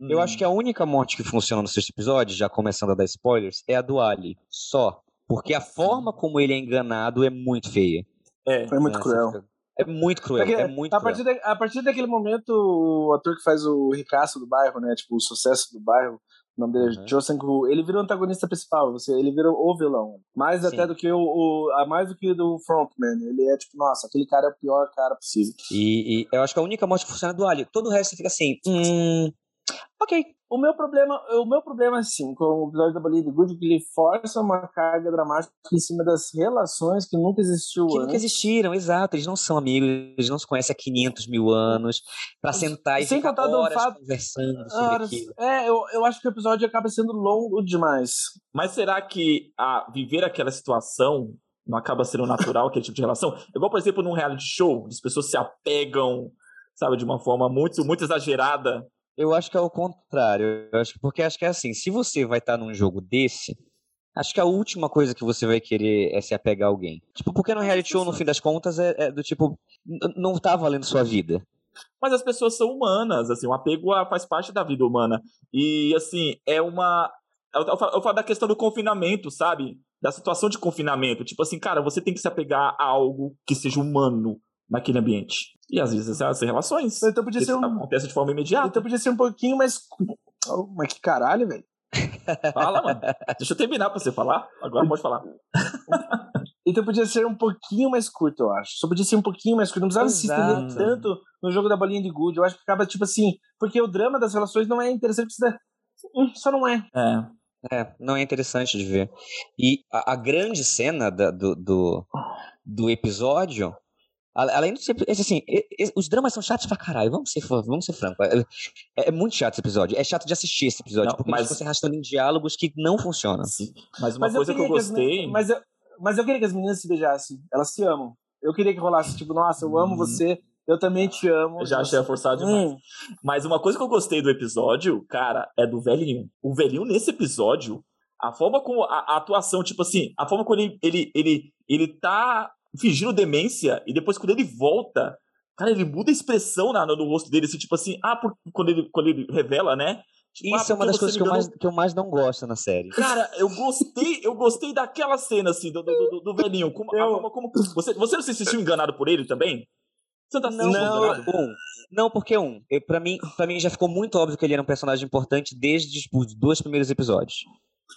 Hum. Eu acho uhum. que a única morte que funciona no sexto episódio, já começando a dar spoilers, é a do Ali. Só. Porque a forma como ele é enganado é muito feia. É, foi muito é, cruel. É muito cruel, Porque, é muito a cruel. Partir de, a partir daquele momento, o ator que faz o ricaço do bairro, né? Tipo, o sucesso do bairro, o nome dele é uhum. Joe Hu, ele virou o antagonista principal, você, ele virou o vilão. Mais Sim. até do que o, o mais do que do Frontman. Ele é tipo, nossa, aquele cara é o pior cara possível. E, e eu acho que a única morte que funciona é do Ali. Todo o resto fica assim, hum, ok, o meu problema, o meu problema assim, com o episódio da de Good, é que ele força uma carga dramática em cima das relações que nunca existiu Que antes. nunca existiram, exato. Eles não são amigos, eles não se conhecem há 500 mil anos. Pra sentar e Sem ficar contar do horas fato- conversando sobre Horas- aquilo. É, eu, eu acho que o episódio acaba sendo longo demais. Mas será que a viver aquela situação não acaba sendo natural, aquele tipo de relação? Igual, por exemplo, num reality show, as pessoas se apegam, sabe, de uma forma muito, muito exagerada. Eu acho que é o contrário. Eu acho, que- porque acho que é assim, se você vai estar num jogo desse, acho que a última coisa que você vai querer é se apegar a alguém. Tipo, porque no reality show, no fim das contas, é, é do tipo, não tá valendo sua vida. Mas as pessoas são humanas, assim, o apego faz parte da vida humana. E, assim, é uma. Eu falo da questão do confinamento, sabe? Da situação de confinamento. Tipo assim, cara, você tem que se apegar a algo que seja humano naquele ambiente. E às vezes essas relações Então podia ser isso um. acontece de forma imediata. Então podia ser um pouquinho mais. Oh, mas que caralho, velho. Fala, mano. Deixa eu terminar pra você falar. Agora pode falar. Então podia ser um pouquinho mais curto, eu acho. Só podia ser um pouquinho mais curto. Não precisava se estender tanto no jogo da bolinha de gude. Eu acho que acaba tipo assim. Porque o drama das relações não é interessante. Precisa... Só não é. É. É, não é interessante de ver. E a, a grande cena da- do, do, do episódio, além de ser. Assim, os dramas são chatos pra caralho, vamos ser, vamos ser francos. É, é muito chato esse episódio. É chato de assistir esse episódio, Não, porque mas- se arrastando em diálogos que não funcionam. Sim. Mas uma Mas coisa que eu queria as gostei. meni- mas, eu, mas eu queria que as meninas se beijassem. Elas se amam. Eu queria que rolasse, tipo, nossa, eu amo Hum. você, eu também te amo. Eu já achei forçado demais. Hum, Mas uma coisa que eu gostei do episódio, cara, é do velhinho. O velhinho nesse episódio, a forma como a, a atuação, tipo assim, a forma como ele, ele, ele, ele tá fingindo demência e depois quando ele volta, cara, ele muda a expressão na, no rosto dele, assim, tipo assim, ah, por, quando, ele, quando ele revela, né? Tipo, ah, Isso é uma porque das coisas que eu, mais, que eu mais não gosto na série. Cara, eu gostei, eu gostei daquela cena, assim, do, do, do, do velhinho. Como, Eu- como, você, você não se sentiu enganado por ele também? Você não tá Não, sentindo não, enganado? um. Não, porque um. Eu, pra, mim, pra mim já ficou muito óbvio que ele era um personagem importante desde os dois primeiros episódios.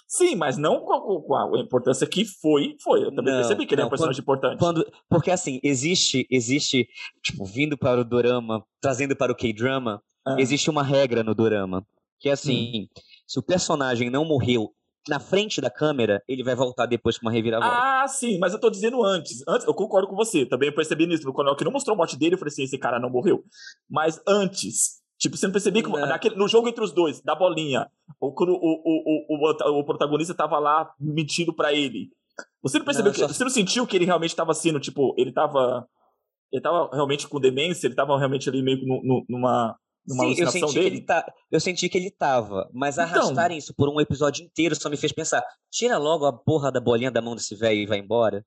Sim, mas não com a, importância que foi, foi. Eu também Não, percebi que ele é um personagem importante. Quando, porque assim, existe, existe, tipo, vindo para o dorama, trazendo para o K-drama, Ah. existe uma regra no dorama, que é assim, se o personagem não morreu na frente da câmera, ele vai voltar depois com uma reviravolta. Ah, sim, mas eu tô dizendo antes. Antes, eu concordo com você. Também percebi nisso. Quando que não mostrou a morte dele, eu falei assim: esse cara não morreu. Mas antes, tipo, você não percebia que Não. naquele, no jogo entre os dois, da bolinha, ou quando o, o, o, o, o protagonista tava lá mentindo pra ele. Você não percebeu Não, que. só- Você não sentiu que ele realmente tava sendo, tipo, ele tava. Ele tava realmente com demência, ele tava realmente ali meio nu- numa. Numa Sim, eu senti, que dele? ele tá, eu senti que ele tava, mas Então. arrastarem isso por um episódio inteiro só me fez pensar, tira logo a porra da bolinha da mão desse velho e vai embora.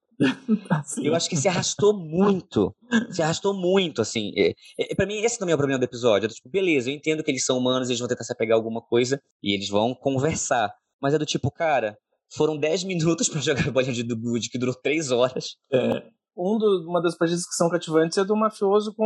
Sim. Eu acho que se arrastou muito. Se arrastou muito, assim. É, é, pra mim, esse também é o problema do episódio. É do tipo, beleza, eu entendo que eles são humanos, eles vão tentar se apegar a alguma coisa e eles vão conversar. Mas é do tipo, cara, foram 10 minutos pra jogar a bolinha de do Good, que durou 3 horas. É, um do- uma das partidas que são cativantes é do mafioso com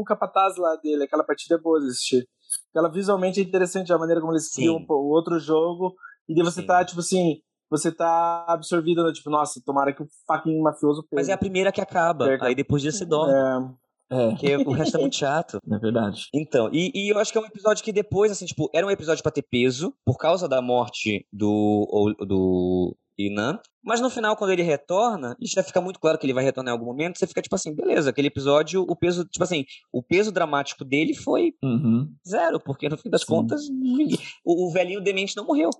o capataz lá dele. Aquela partida é boa de assistir. Ela visualmente é interessante a maneira como eles criam o outro jogo. E daí você Sim. tá, tipo assim, você tá absorvido, né? tipo, nossa, tomara que o fucking mafioso Mas é a primeira que acaba. Perca. Aí depois disso você dorme. É, é, Porque o resto é muito chato. é verdade. Então, e, e eu acho que é um episódio que depois, assim, tipo, era um episódio pra ter peso, por causa da morte do, ou- Mas no final, quando ele retorna, e já fica muito claro que ele vai retornar em algum momento, você fica tipo assim, beleza, aquele episódio, o peso, tipo assim, o peso dramático dele foi Uhum. zero, porque no fim das Sim. contas, ninguém- o, o velhinho demente não morreu.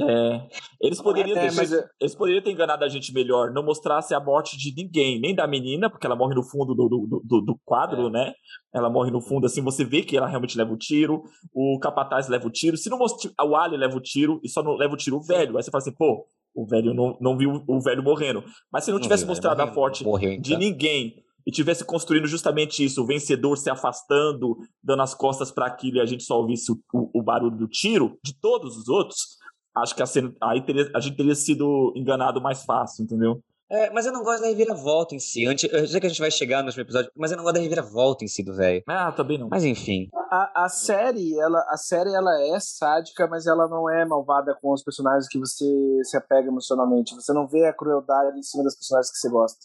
É. Eles poderiam, É, ter, mas eles poderiam ter enganado a gente melhor, não mostrasse a morte de ninguém, nem da menina, porque ela morre no fundo do, do, do, do quadro, É. né? Ela morre no fundo, assim, você vê que ela realmente leva o tiro, o capataz leva o tiro, se não mostra, o Ali leva o tiro, e só não leva o tiro o velho. Aí você fala assim, pô, o velho não, não viu o velho morrendo. Mas se não, tivesse viu, né? mostrado a Morreu, morte morreu, de então. ninguém e tivesse construindo justamente isso, o vencedor se afastando, dando as costas para aquilo e a gente só ouvisse o, o- o barulho do tiro de todos os outros, acho que a, cena- aí teria- a gente teria sido enganado mais fácil, entendeu? É, mas eu não gosto da reviravolta em si. Antes, eu sei que a gente vai chegar no último episódio, mas eu não gosto da reviravolta em si do velho. Ah, também não. Mas enfim. a, a série, ela, a série ela é sádica, mas ela não é malvada com os personagens que você se apega emocionalmente. Você não vê a crueldade em cima das personagens que você gosta.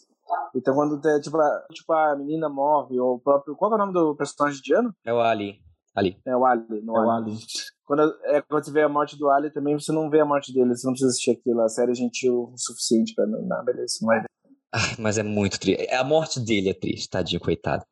Então quando tem, tipo, a, tipo, a menina morre, ou o próprio. Qual é o nome do personagem de ano? É o Ali. Ali. É o Ali. No É o Ali. Ali. quando, é, quando você vê a morte do Ali também, você não vê a morte dele, você não precisa assistir aquilo. A série é gentil o suficiente pra não. Não, beleza, não vai ver. Ah, mas é muito triste. A morte dele é triste, tadinho, coitado.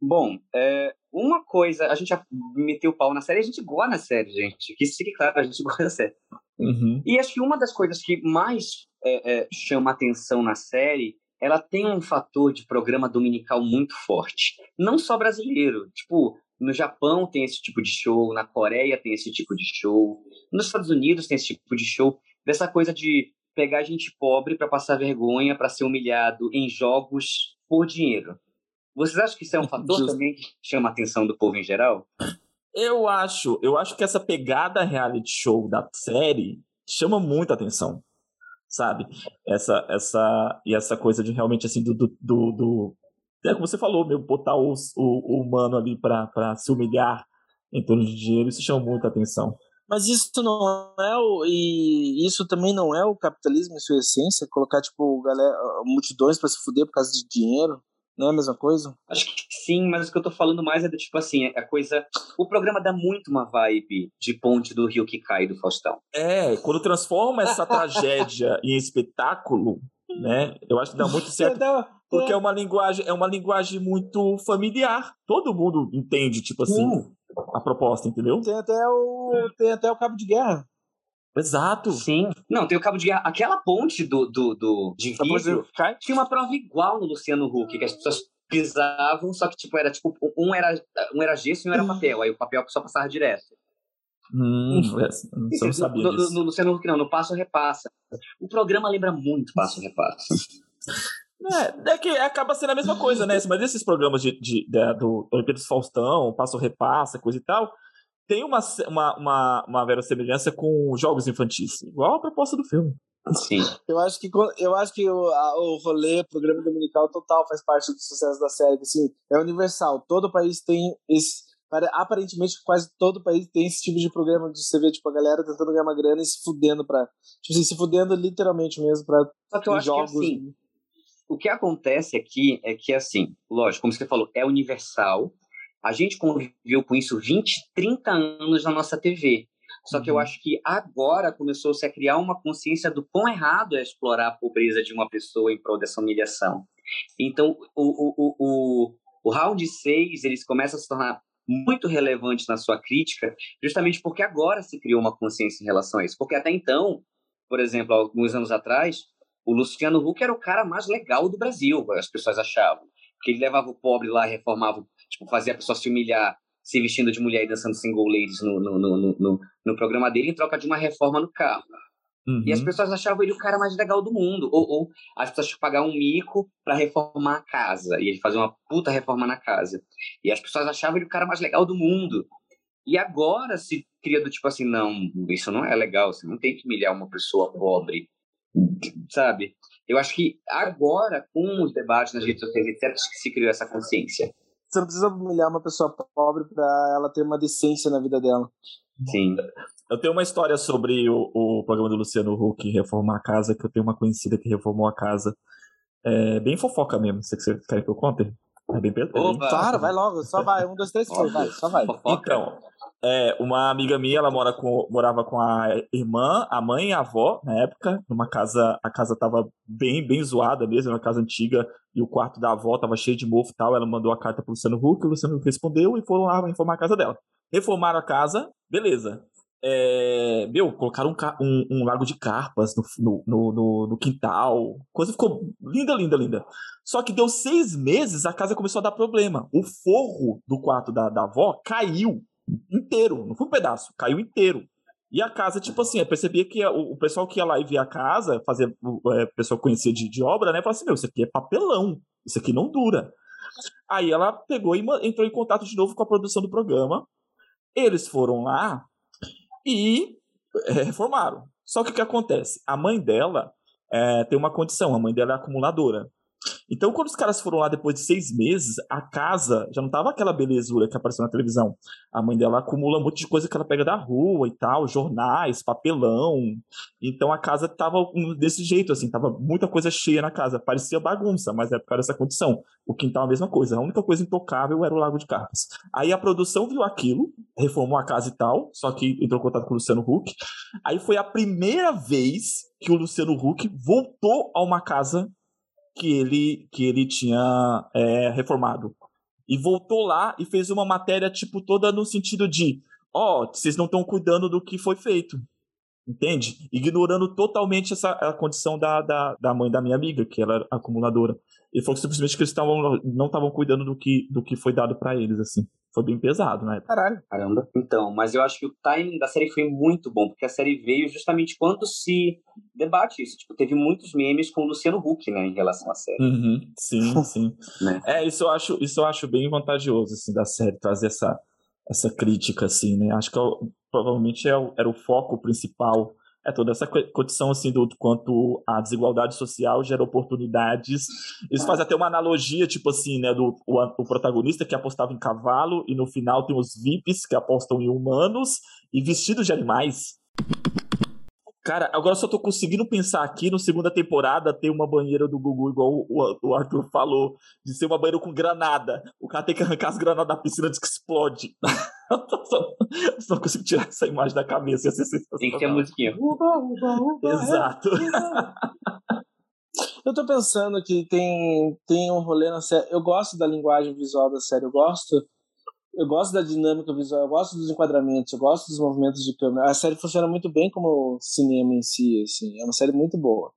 Bom, é, uma coisa, a gente já meteu o pau na série, a gente gosta na série, gente. Que isso fique claro, a gente gosta da série. Uhum. E acho que uma das coisas que mais é, é, chama atenção na série, ela tem um fator de programa dominical muito forte. Não só brasileiro. Tipo, no Japão tem esse tipo de show, na Coreia tem esse tipo de show, nos Estados Unidos tem esse tipo de show. Dessa coisa de pegar gente pobre para passar vergonha, para ser humilhado em jogos por dinheiro. Vocês acham que isso é um fator Justo. também que chama a atenção do povo em geral? Eu acho, eu acho que essa pegada reality show da série chama muita atenção, sabe? Essa, essa e essa coisa de realmente assim do, do, do, do- é como você falou, meu, botar os, o, o humano ali pra, pra se humilhar em torno de dinheiro, isso chama muita atenção. Mas isso não é o. E isso também não é o capitalismo em sua essência? Colocar, tipo, galera, multidões pra se fuder por causa de dinheiro? Não é a mesma coisa? Acho que sim, mas o que eu tô falando mais é do tipo assim, é a coisa. O programa dá muito uma vibe de ponte do Rio que cai do Faustão. É, quando transforma essa tragédia em espetáculo, né? Eu acho que dá muito certo porque é uma linguagem, é uma linguagem muito familiar. Todo mundo entende, tipo assim, a proposta, entendeu? Tem até o. Tem até o cabo de guerra. Exato. Sim. Não, tem o cabo de guerra. Aquela ponte do, do, do, de vidro cai. tinha uma prova igual no Luciano Huck, que as pessoas pisavam, só que tipo, era tipo, um era, um era gesso e um era papel. Aí o papel só passava direto. Hum, você não sabia no, no, disso. no Luciano Huck não, no Passo Repassa. O programa lembra muito Passo Repassa. É, é que acaba sendo a mesma coisa, né? Mas esses programas de, de, da- do Olimpíadas Faustão, Passo Repassa, coisa e tal, tem uma, uma, uma, uma verossemelhança com jogos infantis. Igual a proposta do filme. Sim. Eu acho que, eu acho que o, a- o rolê, o programa dominical total faz parte do sucesso da série. Assim, é universal. Todo país tem esse. Pare- Aparentemente, quase todo país tem esse tipo de programa de você ver, tipo, a galera tentando ganhar uma grana e se fudendo pra. Tipo assim, se fudendo literalmente mesmo pra Só que eu acho jogos. que assim, o que acontece aqui é que, assim, lógico, como você falou, é universal. A gente conviveu com isso 20, 30 anos na nossa TV. Só que eu Uhum. acho que agora começou-se a criar uma consciência do quão errado é explorar a pobreza de uma pessoa em prol dessa humilhação. Então, o, o, o, o, o round 6, eles começam a se tornar muito relevantes na sua crítica, justamente porque agora se criou uma consciência em relação a isso. Porque até então, por exemplo, alguns anos atrás, o Luciano Huck era o cara mais legal do Brasil, as pessoas achavam. Porque ele levava o pobre lá, reformava, tipo, fazia a pessoa se humilhar, se vestindo de mulher e dançando single ladies no, no, no, no, no, programa dele em troca de uma reforma no carro. Uhum. E as pessoas achavam ele o cara mais legal do mundo. Ou, ou as pessoas tinham que pagar um mico para reformar a casa. E ele fazia uma puta reforma na casa. E as pessoas achavam ele o cara mais legal do mundo. E agora se cria do tipo assim, não, isso não é legal, você não tem que humilhar uma pessoa pobre. Sabe? Eu acho que agora, com os debates nas redes sociais, etc., que se criou essa consciência. Você não precisa humilhar uma pessoa pobre pra ela ter uma decência na vida dela. Sim. Eu tenho uma história sobre o, o programa do Luciano Huck reformar a casa, que eu tenho uma conhecida que reformou a casa. É bem fofoca mesmo. Você, você quer que eu conte? É bem, é bem Opa! Claro, vai logo, só vai. Um, dois, três, foi, vai, só vai. Fofoca. Então, é, uma amiga minha, ela mora com, morava com a irmã, a mãe e a avó, na época, numa casa, a casa tava bem, bem zoada mesmo, uma casa antiga, e o quarto da avó tava cheio de mofo e tal, ela mandou a carta pro Luciano Huck, o Luciano Huck respondeu e foram lá reformar a casa dela. Reformaram a casa, beleza. É, meu, colocaram um, um- um lago de carpas no, no, no, no- quintal. Coisa ficou linda, linda, linda. Só que deu seis meses, a casa começou a dar problema. O forro do quarto da, da avó caiu inteiro, não foi um pedaço, caiu inteiro. E a casa, tipo assim, eu percebia que o, o pessoal que ia lá e via a casa, fazia, o é, pessoal que conhecia de, de obra, né? Falava assim: meu, isso aqui é papelão, isso aqui não dura. Aí ela pegou e entrou em contato de novo com a produção do programa. Eles foram lá e é, reformaram. Só que o que acontece? A mãe dela é, tem uma condição, a mãe dela é acumuladora. Então, quando os caras foram lá depois de seis meses, a casa já não tava aquela belezura que apareceu na televisão. A mãe dela acumula um monte de coisa que ela pega da rua e tal, jornais, papelão. Então a casa tava desse jeito, assim, tava muita coisa cheia na casa. Parecia bagunça, mas é por causa dessa condição. O quintal a mesma coisa. A única coisa intocável era o Lago de Carpas. Aí a produção viu aquilo, reformou a casa e tal, só que entrou em contato com o Luciano Huck. Aí foi a primeira vez que o Luciano Huck voltou a uma casa que ele, que ele tinha é, reformado. E voltou lá e fez uma matéria, tipo, toda no sentido de: ó, oh, vocês não estão cuidando do que foi feito. Entende? Ignorando totalmente essa a condição da, da, da mãe da minha amiga, que era acumuladora. Ele falou que simplesmente que eles tavam, não estavam cuidando do que, do que foi dado para eles, assim. Foi bem pesado, né? Caralho. Caramba. Então, mas eu acho que o timing da série foi muito bom, porque a série veio justamente quando se debate isso. Tipo, teve muitos memes com o Luciano Huck, né, em relação à série. Uhum. Sim, sim. né? É, isso eu, acho, isso eu acho bem vantajoso, assim, da série, trazer essa, essa crítica, assim, né? Acho que eu, é provavelmente é o, era o foco principal é toda essa condição assim do, quanto a desigualdade social gera oportunidades. Isso faz até uma analogia, tipo assim, né, do o, o, protagonista que apostava em cavalo e no final tem os VIPs que apostam em humanos e vestidos de animais. Cara, agora só tô conseguindo pensar aqui no segunda temporada ter uma banheira do Gugu, igual o, o, Arthur falou, de ser uma banheira com granada. O cara tem que arrancar as granadas da piscina de que explode. só, só consigo tirar essa imagem da cabeça. Ia ser tem que ter a musiquinha. Uba, uba, uba, Exato. Eu tô pensando que tem, tem um rolê na série. Eu gosto da linguagem visual da série, eu gosto eu gosto da dinâmica visual, eu gosto dos enquadramentos, eu gosto dos movimentos de câmera. A série funciona muito bem como cinema em si, assim, é uma série muito boa.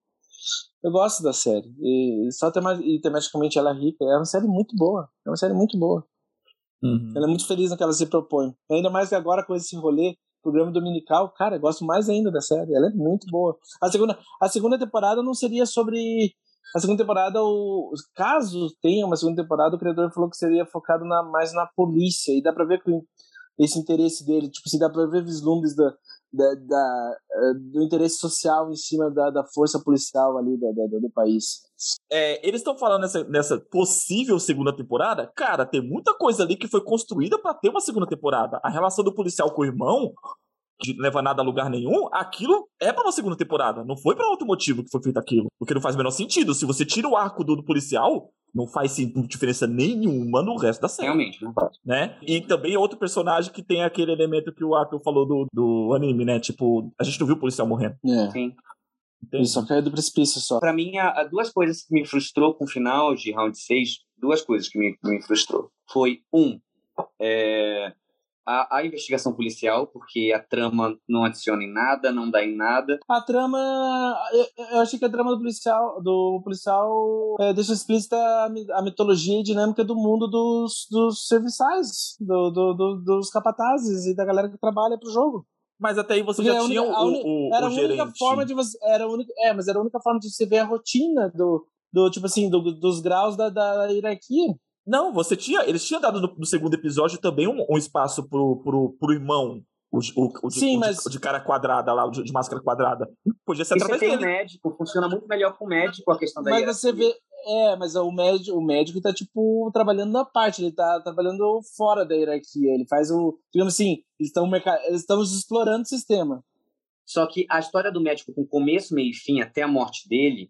Eu gosto da série. E só tema, e tematicamente ela é rica, é uma série muito boa. É uma série muito boa. Uhum. Ela é muito feliz no que ela se propõe. Ainda mais que agora com esse rolê, programa dominical, cara, eu gosto mais ainda da série. Ela é muito boa. A segunda, a segunda temporada não seria sobre a segunda temporada, o, caso tenha uma segunda temporada, o criador falou que seria focado na, mais na polícia. E dá pra ver que esse interesse dele, tipo, se dá pra ver vislumbres da, da, da, eh, do interesse social em cima da, da força policial ali do, do, do país. É, eles estão falando nessa, nessa possível segunda temporada. Cara, tem muita coisa ali que foi construída para ter uma segunda temporada. A relação do policial com o irmão de não leva nada a lugar nenhum, aquilo é para uma segunda temporada. Não foi para outro motivo que foi feito aquilo. Porque não faz o menor sentido. Se você tira o arco do, do policial, não faz diferença nenhuma no resto da série. Realmente, não faz. Né? E também é outro personagem que tem aquele elemento que o Arthur falou do, do anime, né? Tipo, a gente não viu o policial morrendo. É. Sim. Ele só caiu do precipício só. Pra mim, há, duas coisas que me frustrou com o final de Round 6. Duas coisas que me, me frustrou. Foi, um, é, a, a, investigação policial, porque a trama não adiciona em nada, não dá em nada. A trama. Eu, eu achei que a trama do policial, do policial é, deixa explícita a, a, mitologia e dinâmica do mundo dos, dos serviçais, do, do, do, dos capatazes e da galera que trabalha pro jogo. Mas até aí você Porque já tinha única, o, o, Era o a única forma de você. Era a única, é, mas era a única forma de você ver a rotina do, do tipo assim, do, dos graus da, da hierarquia. Não, você tinha. Eles tinham dado no, no segundo episódio também um, um, espaço pro, pro, pro irmão. O, o, o, Sim, o, mas... de, de, cara quadrada lá, de, de máscara quadrada. Podia ser através tem dele. médico, funciona muito melhor com o médico a questão da Mas você vê. É, mas o médico, o médico tá, tipo, trabalhando na parte, ele tá trabalhando fora da hierarquia. Ele faz o. Digamos assim, eles estão eles explorando o sistema. Só que a história do médico com começo, meio e fim, até a morte dele,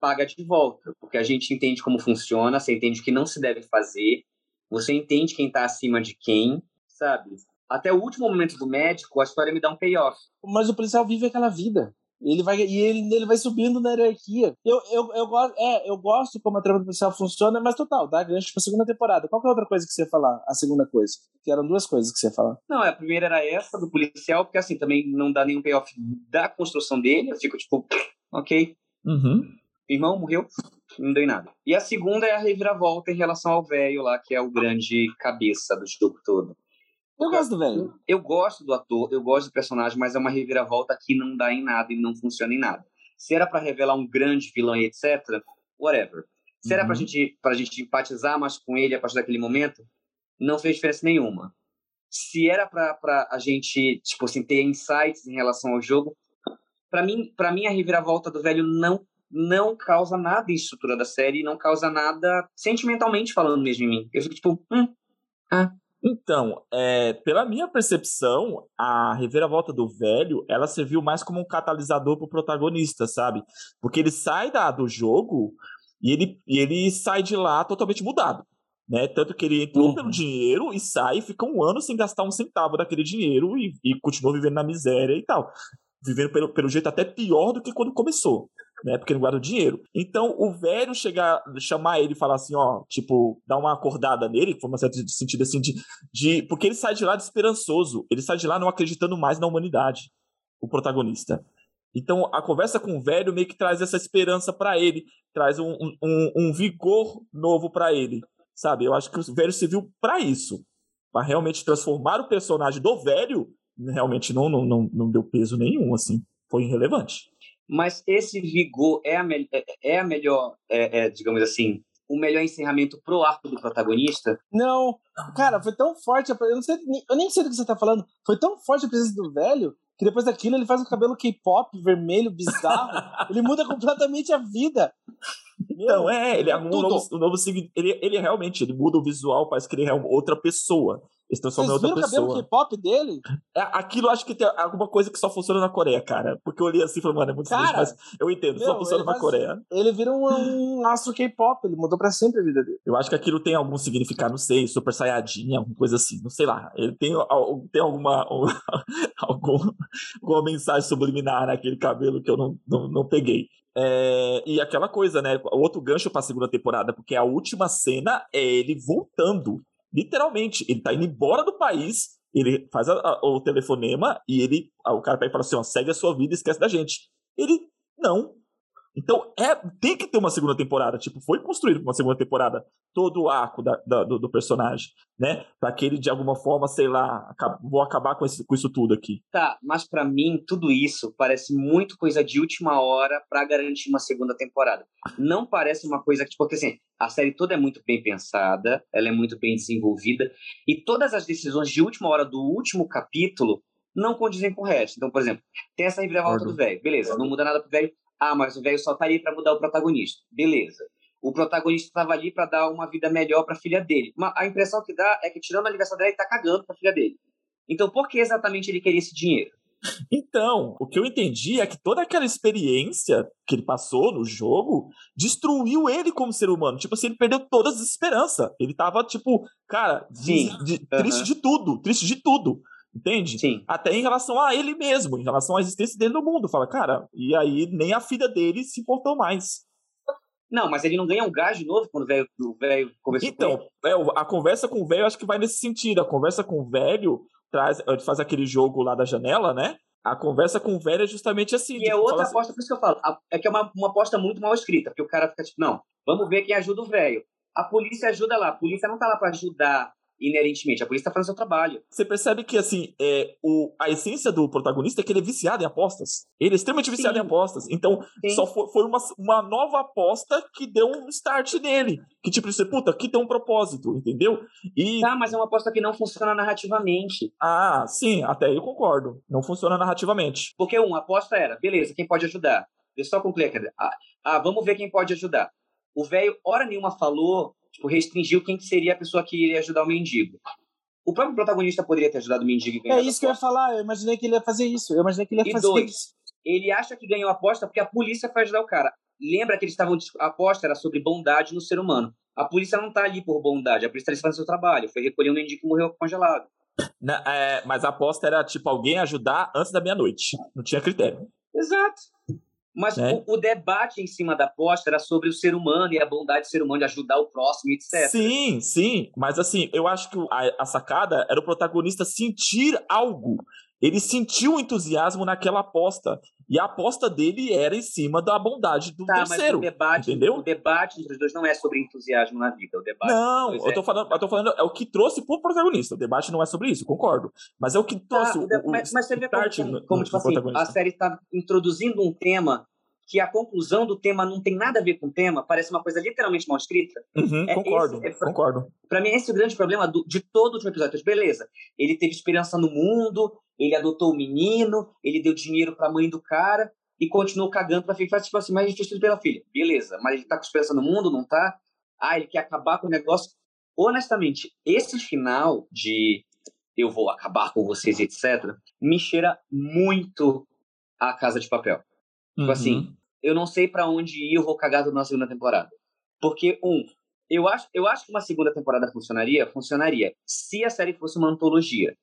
paga de volta, porque a gente entende como funciona, você entende o que não se deve fazer, você entende quem está acima de quem, sabe? Até o último momento do médico, a história me dá um payoff. Mas o policial vive aquela vida. Ele vai, e ele, ele vai subindo na hierarquia. Eu, eu, eu, gosto, é, eu gosto como a trama do policial funciona, mas total, dá gancho pra segunda temporada. Qual que é a outra coisa que você ia falar? A segunda coisa. Que eram duas coisas que você ia falar. Não, a primeira era essa, do policial, porque assim, também não dá nenhum payoff da construção dele. Eu fico tipo, ok. Uhum irmão morreu, não dei nada. E a segunda é a reviravolta em relação ao velho lá, que é o grande cabeça do jogo todo. Eu gosto do velho. Eu gosto do ator, eu gosto do personagem, mas é uma reviravolta que não dá em nada e não funciona em nada. Se era para revelar um grande vilão e etc., whatever. Se uhum. era pra gente, pra gente empatizar mais com ele a partir daquele momento, não fez diferença nenhuma. Se era pra, pra a gente, tipo assim, ter insights em relação ao jogo, para mim, para mim a reviravolta do velho não não causa nada em estrutura da série, não causa nada sentimentalmente falando mesmo em mim. Eu fico tipo, hum, ah. Então, é, pela minha percepção, a reviravolta do velho, ela serviu mais como um catalisador pro protagonista, sabe? Porque ele sai da, do jogo e ele, e ele sai de lá totalmente mudado. Né? Tanto que ele entrou uhum. pelo dinheiro e sai e fica um ano sem gastar um centavo daquele dinheiro e, e continua vivendo na miséria e tal. Vivendo pelo, pelo jeito até pior do que quando começou né? Porque não guarda o dinheiro. Então, o velho chegar, chamar ele e falar assim, ó, tipo, dar uma acordada nele, foi uma certa sentido assim, de, de. Porque ele sai de lá desesperançoso. Ele sai de lá não acreditando mais na humanidade, o protagonista. Então, a conversa com o velho meio que traz essa esperança para ele, traz um, um, um vigor novo para ele, sabe? Eu acho que o velho serviu para isso, para realmente transformar o personagem do velho. Realmente não, não, não, não deu peso nenhum, assim, foi irrelevante mas esse vigor é a, me é, é a melhor, é, é, digamos assim, o melhor encerramento pro arco do protagonista? Não, cara, foi tão forte, eu, não sei, eu nem sei do que você tá falando, foi tão forte a presença do velho que depois daquilo ele faz um cabelo K-pop vermelho, bizarro, ele muda completamente a vida. Então, é, ele é um novo, um novo ele, ele realmente, ele muda o visual, parece que ele é outra pessoa. Se transforma em outra pessoa. o cabelo K-pop dele? É, aquilo acho que tem alguma coisa que só funciona na Coreia, cara. Porque eu olhei assim e falei, mano, é muito Cara, mas eu entendo, meu, só funciona na faz, Coreia. Ele vira um, um astro K-pop, ele mudou pra sempre a vida dele. Eu acho que aquilo tem algum significado, não sei, Super Saiyajin, alguma coisa assim, não sei lá. Ele tem, tem alguma, alguma, alguma mensagem subliminar naquele cabelo que eu não, não, não peguei. É, e aquela coisa, né? Outro gancho pra segunda temporada, porque a última cena é ele voltando literalmente, ele tá indo embora do país, ele faz a, a, o telefonema e ele, o cara pega e fala assim, ó, segue a sua vida esquece da gente. Ele, não, então, é, tem que ter uma segunda temporada. Tipo, foi construído uma segunda temporada todo o arco da, da, do, do, personagem, né? Pra que ele, de alguma forma, sei lá, acab vou acabar com, esse, com isso tudo aqui. Tá, mas para mim, tudo isso parece muito coisa de última hora para garantir uma segunda temporada. Não parece uma coisa que, porque assim, a série toda é muito bem pensada, ela é muito bem desenvolvida, e todas as decisões de última hora do último capítulo não condizem com o resto. Então, por exemplo, tem essa reviravolta do velho. Beleza, não muda nada pro velho, ah, mas o velho só tá ali para mudar o protagonista. Beleza. O protagonista estava ali para dar uma vida melhor para a filha dele. Mas a impressão que dá é que, tirando a ligação dela, ele tá cagando para a filha dele. Então, por que exatamente ele queria esse dinheiro? Então, o que eu entendi é que toda aquela experiência que ele passou no jogo destruiu ele como ser humano. Tipo assim, ele perdeu todas as esperanças. Ele tava, tipo, cara, de, de, uhum. triste de tudo, triste de tudo. Entende? Sim. Até em relação a ele mesmo, em relação à existência dele no mundo. Fala, cara, e aí nem a filha dele se importou mais. Não, mas ele não ganha um gás de novo quando o velho, o velho conversa então, com ele? Então, é, a conversa com o velho acho que vai nesse sentido. A conversa com o velho traz, faz aquele jogo lá da janela, né? A conversa com o velho é justamente assim. E é tipo, é outra assim aposta, por isso que eu falo. É que é uma, uma aposta muito mal escrita, porque o cara fica tipo, não, vamos ver quem ajuda o velho. A polícia ajuda lá. A polícia não tá lá para ajudar inerentemente. A polícia está fazendo seu trabalho. Você percebe que, assim, é, o, a essência do protagonista é que ele é viciado em apostas. Ele é extremamente viciado Sim. em apostas. Então, Sim. só foi, foi, uma, uma nova aposta que deu um start nele. Que tipo, você, puta, aqui tem um propósito, entendeu? E... Tá, mas é uma aposta que não funciona narrativamente. Ah, sim, até eu concordo. Não funciona narrativamente. Porque, um, a aposta era, beleza, quem pode ajudar? Eu só concluir aqui. Ah, ah, vamos ver quem pode ajudar. O velho, hora nenhuma, falou tipo, restringiu quem seria a pessoa que iria ajudar o mendigo. O próprio protagonista poderia ter ajudado o mendigo É isso que eu ia falar, eu imaginei que ele ia fazer isso. Eu imaginei que ele ia e fazer dois, isso. Ele acha que ganhou a aposta porque a polícia foi ajudar o cara. Lembra que eles estavam. A aposta era sobre bondade no ser humano. A polícia não está ali por bondade, a polícia está ali fazendo seu trabalho. Foi recolher um mendigo que morreu congelado. Na, é, mas a aposta era tipo alguém ajudar antes da meia-noite. Não tinha critério. Exato. Mas né? o, o, debate em cima da aposta era sobre o ser humano e a bondade do ser humano de ajudar o próximo, etc. Sim, sim. Mas assim, eu acho que a, a sacada era o protagonista sentir algo. Ele sentiu entusiasmo naquela aposta. E a aposta dele era em cima da bondade do tá, terceiro. Mas o debate, entendeu? o debate entre os dois não é sobre entusiasmo na vida. O debate não, eu tô, é... falando, eu tô falando, é o que trouxe pro protagonista. O debate não é sobre isso, concordo. Mas é o que tá, trouxe tá, o, o, Mas, mas você vê como, como, como tipo assim, a série está introduzindo um tema que a conclusão do tema não tem nada a ver com o tema, parece uma coisa literalmente mal escrita. Uhum, é, concordo, esse, é, pra, concordo. Pra mim, esse é o grande problema do, de todo o último episódio. Beleza, ele teve esperança no mundo, ele adotou o menino, ele deu dinheiro pra mãe do cara, e continuou cagando filha. Faz tipo assim, mas a gente fez tudo pela filha. Beleza, mas ele tá com esperança no mundo, não tá? Ah, ele quer acabar com o negócio. Honestamente, esse final de eu vou acabar com vocês, etc., me cheira muito a Casa de Papel. Tipo assim, Uhum. eu não sei pra onde ir, eu vou cagar tudo na segunda temporada. Porque, um, eu acho, eu acho que uma segunda temporada funcionaria, funcionaria se a série fosse uma antologia.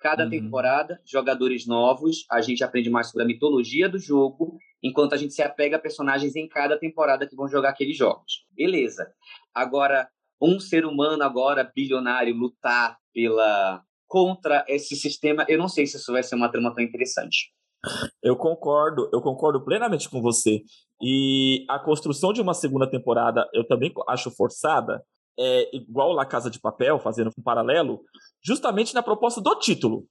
Cada Uhum. temporada, jogadores novos, a gente aprende mais sobre a mitologia do jogo, enquanto a gente se apega a personagens em cada temporada que vão jogar aqueles jogos. Beleza. Agora, um ser humano agora bilionário lutar pela contra esse sistema, eu não sei se isso vai ser uma trama tão interessante. Eu concordo, eu concordo plenamente com você. E a construção de uma segunda temporada eu também acho forçada, é igual La Casa de Papel, fazendo um paralelo, justamente na proposta do título.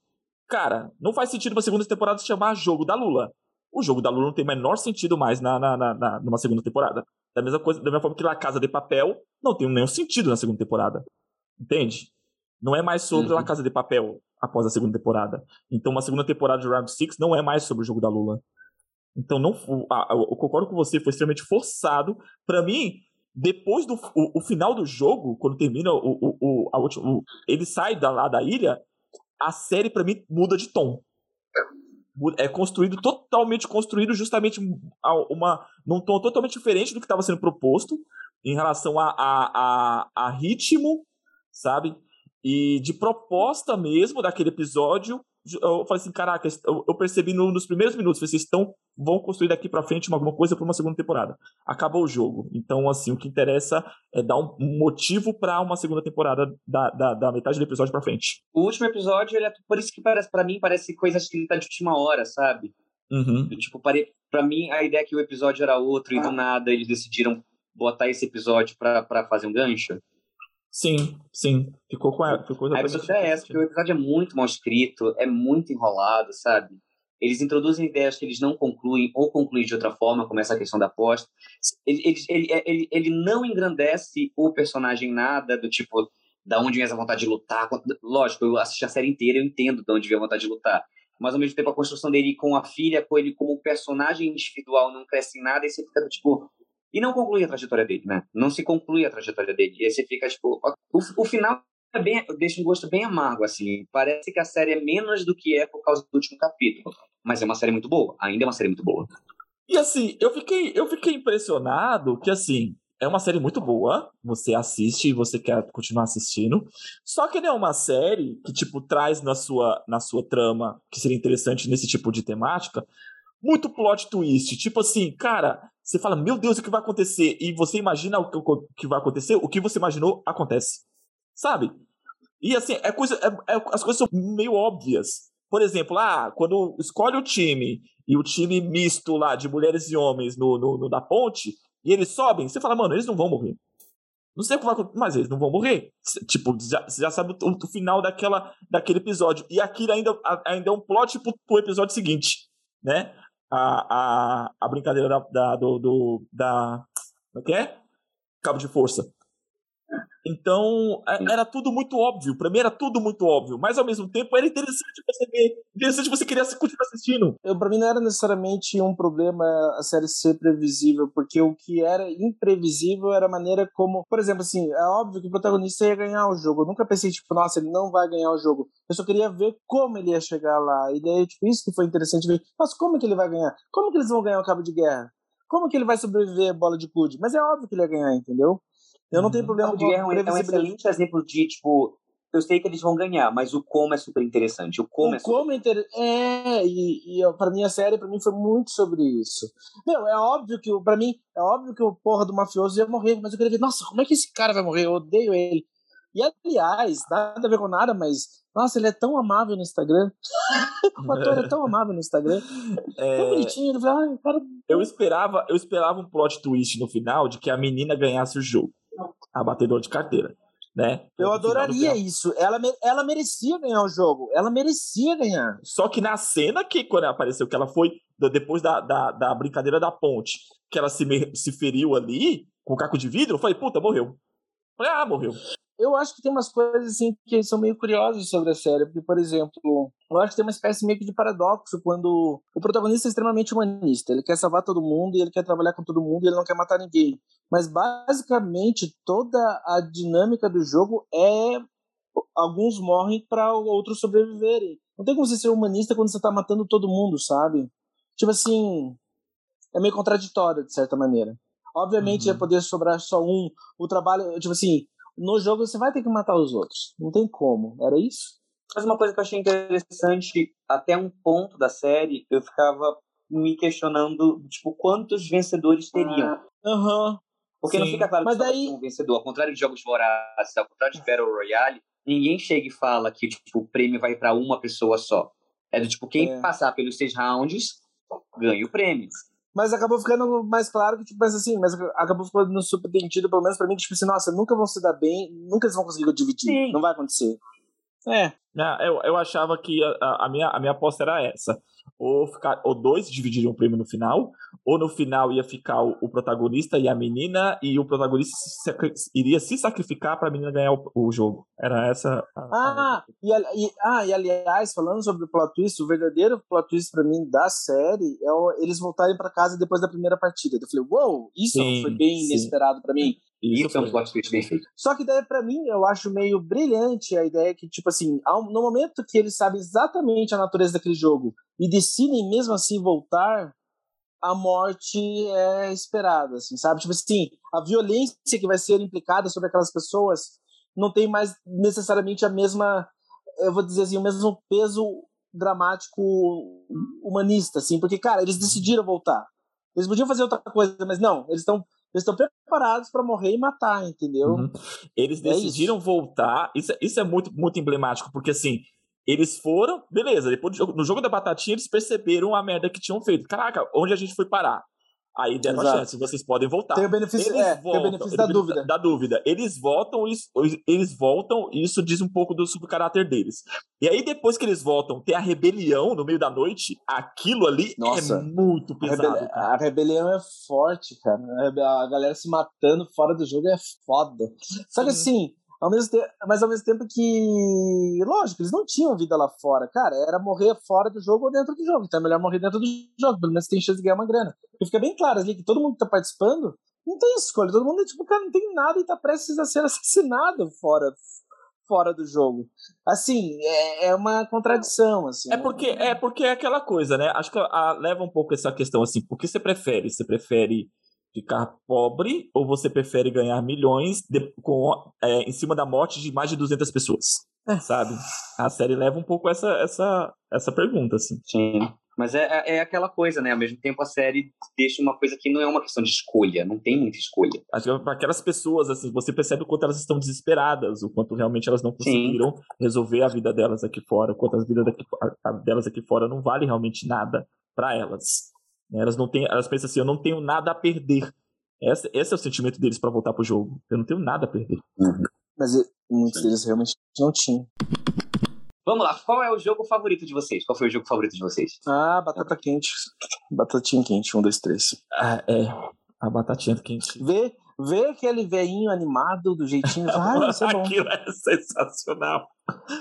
Cara, não faz sentido uma segunda temporada se chamar Jogo da Lula. O Jogo da Lula não tem o menor sentido mais na, na, na, na- numa segunda temporada. Da mesma coisa, da mesma forma que La Casa de Papel não tem nenhum sentido na segunda temporada. Entende? Não é mais sobre Uhum. La Casa de Papel após a segunda temporada. Então, uma segunda temporada de Round Six não é mais sobre o jogo da Lula. Então, não, eu concordo com você, foi extremamente forçado. Pra mim, depois do o, o final do jogo, quando termina o, o, o, a última, o- ele sai da, lá da ilha, a série pra mim muda de tom. É construído totalmente construído justamente a uma num tom totalmente diferente do que estava sendo proposto em relação a, a, a, a ritmo, sabe? E de proposta mesmo daquele episódio, eu falei assim, caraca, eu percebi no- nos primeiros minutos, vocês estão vão construir daqui pra frente uma- alguma coisa para uma segunda temporada. Acabou o jogo. Então, assim, o que interessa é dar um motivo pra uma segunda temporada da, da, da metade do episódio pra frente. O último episódio, ele é, por isso que parece para mim parece coisa escrita de última hora, sabe? Uhum. Eu, Tipo, pare... pra mim a ideia é que o episódio era outro e do nada eles decidiram botar esse episódio pra fazer um gancho. Sim, sim. Ficou com a. Ficou A episódio é essa, porque o episódio é muito mal escrito, é muito enrolado, sabe? Eles introduzem ideias que eles não concluem ou concluem de outra forma, como essa questão da aposta. Ele, ele, ele, ele, ele não engrandece o personagem em nada, do tipo, da onde vem essa vontade de lutar. Lógico, eu assisti a série inteira, eu entendo de onde vem a vontade de lutar. Mas ao mesmo tempo a construção dele com a filha, com ele como personagem individual, não cresce em nada, e você fica tipo. E não conclui a trajetória dele, né? Não se conclui a trajetória dele. E aí você fica, tipo. O, o final é bem, deixa um gosto bem amargo, assim. Parece que a série é menos do que é por causa do último capítulo. Mas é uma série muito boa. Ainda é uma série muito boa. E assim, eu fiquei, eu fiquei impressionado que, assim, é uma série muito boa. Você assiste e você quer continuar assistindo. Só que não é uma série que, tipo, traz na sua, na sua trama, que seria interessante nesse tipo de temática, muito plot twist. Tipo assim, cara, você fala, meu Deus, o que vai acontecer? E você imagina o que, vai acontecer, o que você imaginou acontece. Sabe? E assim, é coisa, é- é- as coisas são meio óbvias. Por exemplo, ah, quando escolhe o time e o time misto lá de mulheres e homens no, no, no da ponte, e eles sobem, você fala, mano, eles não vão morrer. Não sei o que vai acontecer, mas eles não vão morrer. Tipo, já, você já sabe o, o final daquela, daquele episódio. E aquilo ainda, ainda é um plot pro, pro episódio seguinte, né? A, a, a brincadeira da, da, do, do- da. Como é que é? Cabo de força. Então, é- era tudo muito óbvio. Pra mim era tudo muito óbvio. Mas ao mesmo tempo era interessante perceber. Interessante você querer continuar assistindo. Eu, pra mim não era necessariamente um problema a série ser previsível, porque o que era imprevisível era a maneira como, por exemplo, assim, é óbvio que o protagonista ia ganhar o jogo. Eu nunca pensei, tipo, nossa, ele não vai ganhar o jogo. Eu só queria ver como ele ia chegar lá. E daí, tipo, isso que foi interessante ver. Mas como que ele vai ganhar? Como que eles vão ganhar o cabo de guerra? Como que ele vai sobreviver à bola de cude? Mas é óbvio que ele ia ganhar, entendeu? Eu não tenho Uhum. problema com de a Guerra é um- é um previsibilidade. excelente exemplo de, tipo, eu sei que eles vão ganhar, mas o como é super interessante. O como o é super como é inter... É, e, e ó, pra mim a série pra mim foi muito sobre isso. Meu, é óbvio que, o- pra mim, é óbvio que o porra do mafioso ia morrer, mas eu queria ver, nossa, como é que esse cara vai morrer? Eu odeio ele. E aliás, nada a ver com nada, mas, nossa, ele é tão amável no Instagram. o ator é tão amável no Instagram. Tão É, bonitinho, ele fala, ah, cara, eu esperava, eu esperava um plot twist no final de que a menina ganhasse o jogo. A batedora de carteira, né? eu adoraria isso. Ela, ela merecia ganhar o jogo. Ela merecia ganhar. Só que na cena que quando apareceu que ela foi depois da, da, da brincadeira da ponte, que ela se, se feriu ali com o caco de vidro, eu falei, puta, morreu. Eu Falei, ah, morreu. Eu acho que tem umas coisas assim que são meio curiosas sobre a série, porque, por exemplo, eu acho que tem uma espécie meio que de paradoxo quando o protagonista é extremamente humanista, ele quer salvar todo mundo, ele quer trabalhar com todo mundo, ele não quer matar ninguém. Mas basicamente toda a dinâmica do jogo é alguns morrem para outros sobreviverem. Não tem como você ser humanista quando você tá matando todo mundo, sabe? Tipo assim, é meio contraditório de certa maneira. Obviamente uhum. ia poder sobrar só um. O trabalho, tipo assim, no jogo você vai ter que matar os outros. Não tem como. Era isso? Mas uma coisa que eu achei interessante, até um ponto da série, eu ficava me questionando, tipo, quantos vencedores teriam. Aham. Uhum. Porque Sim. não fica claro Mas que daí... um vencedor. Ao contrário de jogos vorazes, ao contrário de Battle Royale, ninguém chega e fala que tipo, o prêmio vai para uma pessoa só. É do tipo, quem é. passar pelos seis rounds ganha o prêmio. Mas acabou ficando mais claro que, tipo, mas assim, mas acabou ficando subentendido, pelo menos pra mim, que, tipo assim, nossa, nunca vão se dar bem, nunca eles vão conseguir dividir. Sim. Não vai acontecer. É. Não, eu, eu achava que a, a, minha, a minha aposta era essa ou, ficar, ou dois dividiriam o prêmio no final, ou no final ia ficar o, o protagonista e a menina, e o protagonista se, iria se sacrificar para a menina ganhar o, o, jogo. Era essa. A, ah, a... E, e, ah, e aliás, falando sobre o plot twist, o verdadeiro plot twist para mim da série é o, eles voltarem para casa depois da primeira partida. Eu falei, uou, wow, isso sim, foi bem sim. inesperado para mim. Isso, isso é um plot twist bem feito. Só que daí, para mim, eu acho meio brilhante a ideia que, tipo assim, no momento que eles sabem exatamente a natureza daquele jogo e decidem mesmo assim voltar, a morte é esperada, assim, sabe? Tipo assim, a violência que vai ser implicada sobre aquelas pessoas não tem mais necessariamente a mesma, eu vou dizer assim, o mesmo peso dramático humanista, assim, porque, cara, eles decidiram voltar. Eles podiam fazer outra coisa, mas não, eles estão eles estão preparados para morrer e matar, entendeu? Uhum. Eles é decidiram isso. voltar. Isso, isso é muito, muito emblemático, porque assim, eles foram, beleza, depois jogo, no jogo da batatinha eles perceberam a merda que tinham feito. Caraca, onde a gente foi parar? Aí deram Exato. a chance, vocês podem voltar. Tem o benefício, eles é, voltam, tem o benefício da dúvida. Da, dúvida. Eles voltam, isso, eles voltam, isso diz um pouco do subcaráter deles. E aí, depois que eles voltam, tem a rebelião no meio da noite, aquilo ali é Nossa, é muito pesado. A, a rebelião é forte, cara. A galera se matando fora do jogo é foda. Só que assim, ao mesmo tempo, mas ao mesmo tempo que, lógico, eles não tinham vida lá fora. Cara, era morrer fora do jogo ou dentro do jogo. Então é melhor morrer dentro do jogo, pelo menos tem chance de ganhar uma grana. Porque fica bem claro ali que todo mundo que tá participando não tem escolha. Todo mundo, tipo, cara, não tem nada e tá prestes a ser assassinado fora, fora do jogo. Assim, é, é uma contradição, assim. É porque, é porque é aquela coisa, né? Acho que a, leva um pouco essa questão, assim, o que você prefere? Você prefere ficar pobre ou você prefere ganhar milhões de, com, é, em cima da morte de mais de 200 pessoas? É. Sabe? A série leva um pouco essa, essa, essa pergunta, assim. Sim. Mas é, é, é aquela coisa, né? Ao mesmo tempo, a série deixa uma coisa que não é uma questão de escolha, não tem muita escolha. Acho que para aquelas pessoas, assim, você percebe o quanto elas estão desesperadas, o quanto realmente elas não conseguiram Sim. resolver a vida delas aqui fora, o quanto a vida daqui, a, a delas aqui fora não vale realmente nada para elas. Né? Elas não têm, elas pensam assim, eu não tenho nada a perder. Esse, esse é o sentimento deles para voltar pro jogo. Eu não tenho nada a perder. Uhum. Mas muitos deles realmente não tinham. Vamos lá, qual é o jogo favorito de vocês? Qual foi o jogo favorito de vocês? Ah, batata quente. Batatinha quente, um, dois, três. Ah, é. A batatinha quente. Vê, vê aquele veinho animado do jeitinho. Ai, isso é bom. Aquilo é sensacional.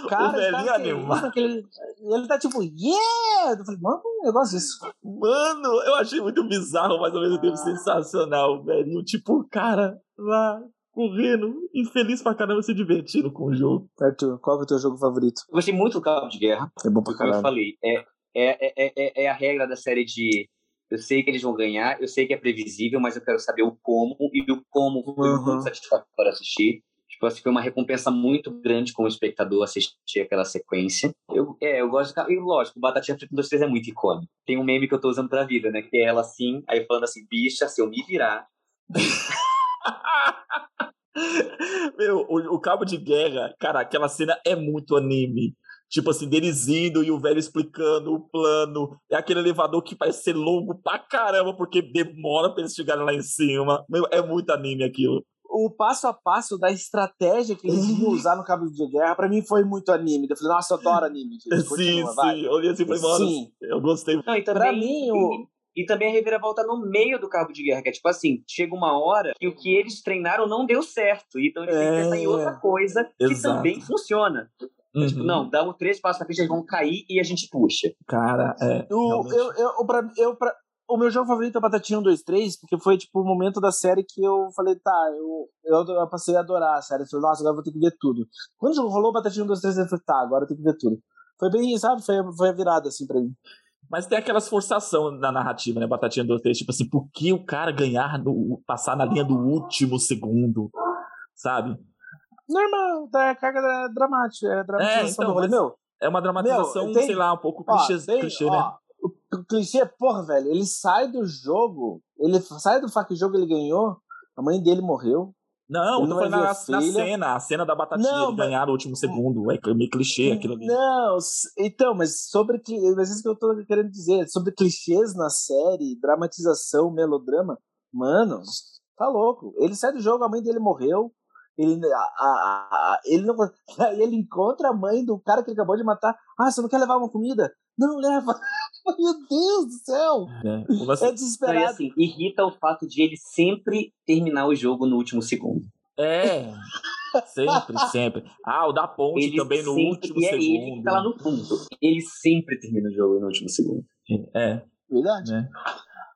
Cara, o velhinho tá animado. Aquele, ele tá tipo, yeah! Eu falei, mano, eu gosto disso. Mano, eu achei muito bizarro, mas ao mesmo tempo ah. sensacional. O velhinho, tipo, cara, lá, correndo, infeliz pra caramba, se divertindo com o jogo. Arthur, qual é o teu jogo favorito? Eu gostei muito do Cabo de Guerra. É bom pra caramba. Como eu falei, é, é, é, é, é a regra da série de eu sei que eles vão ganhar, eu sei que é previsível, mas eu quero saber o como, e o como foi uhum. muito satisfatório assistir. Tipo, assim, foi uma recompensa muito grande como espectador assistir aquela sequência. Eu, é, eu gosto de. E lógico, Batatinha Frita 2 3 é muito icônico. Tem um meme que eu tô usando pra vida, né? Que é ela assim, aí falando assim, bicha, se eu me virar. Meu, o, o, cabo de guerra, cara, aquela cena é muito anime. Tipo assim, deles indo e o velho explicando o plano. É aquele elevador que vai ser longo pra caramba, porque demora pra eles chegarem lá em cima. Meu, é muito anime aquilo. O passo a passo da estratégia que eles iam usar no Cabo de Guerra, pra mim foi muito anime. Eu falei, nossa, eu adoro anime. Gente. Sim, Continua, sim. Vai. Eu olhei assim e falei, mano, sim. eu gostei. Não, e também... Pra mim, o, E também a reviravolta no meio do cabo de guerra, que é tipo assim, chega uma hora que o que eles treinaram não deu certo. Então eles têm que pensar em outra coisa que Exato. também funciona. Uhum. Tipo, não, dá um três passos na frente, eles vão cair e a gente puxa. Cara, é. O, eu, eu, o pra- eu, pra- o meu jogo favorito é Batatinha 1, 2, 3, porque foi tipo o momento da série que eu falei, tá, eu, eu, eu passei a adorar a série. Eu falei, nossa, agora eu vou ter que ver tudo. Quando o jogo rolou Batatinha 1, 2, 3, eu falei, tá, agora eu tenho que ver tudo. Foi bem, sabe? Foi, foi a virada, assim, pra mim. Mas tem aquelas forçação na narrativa, né? Batatinha do texto, tipo assim, por que o cara ganhar, no, passar na linha do último segundo, sabe? Normal, tá, é carga da- dramática, é dramatização então, do rolê. Meu, É uma dramatização, Meu, tem- sei lá, um pouco ó, clichê, tem- clichê ó, né? O, clichê, porra, velho, ele sai do jogo, ele sai do fac jogo ele ganhou, a mãe dele morreu. Não, não foi na, na cena, a cena da batatinha, Não, ele mas- ganhar no último segundo. É meio clichê aquilo ali. Não, então, mas sobre mas isso que eu tô querendo dizer, sobre clichês na série, dramatização, melodrama, mano, tá louco. Ele sai do jogo, a mãe dele morreu. Ele, a, a- a- ele não. Aí ele encontra a mãe do cara que ele acabou de matar. Ah, você não quer levar uma comida? Não leva. Meu Deus do céu! É Então, e desesperado. assim, irrita o fato de ele sempre terminar o jogo no último segundo. É, sempre, sempre. Ah, o da ponte Ele também no sempre- último e é ele segundo. que tá lá no fundo. Ele sempre termina o jogo no último segundo. É, Verdade. né?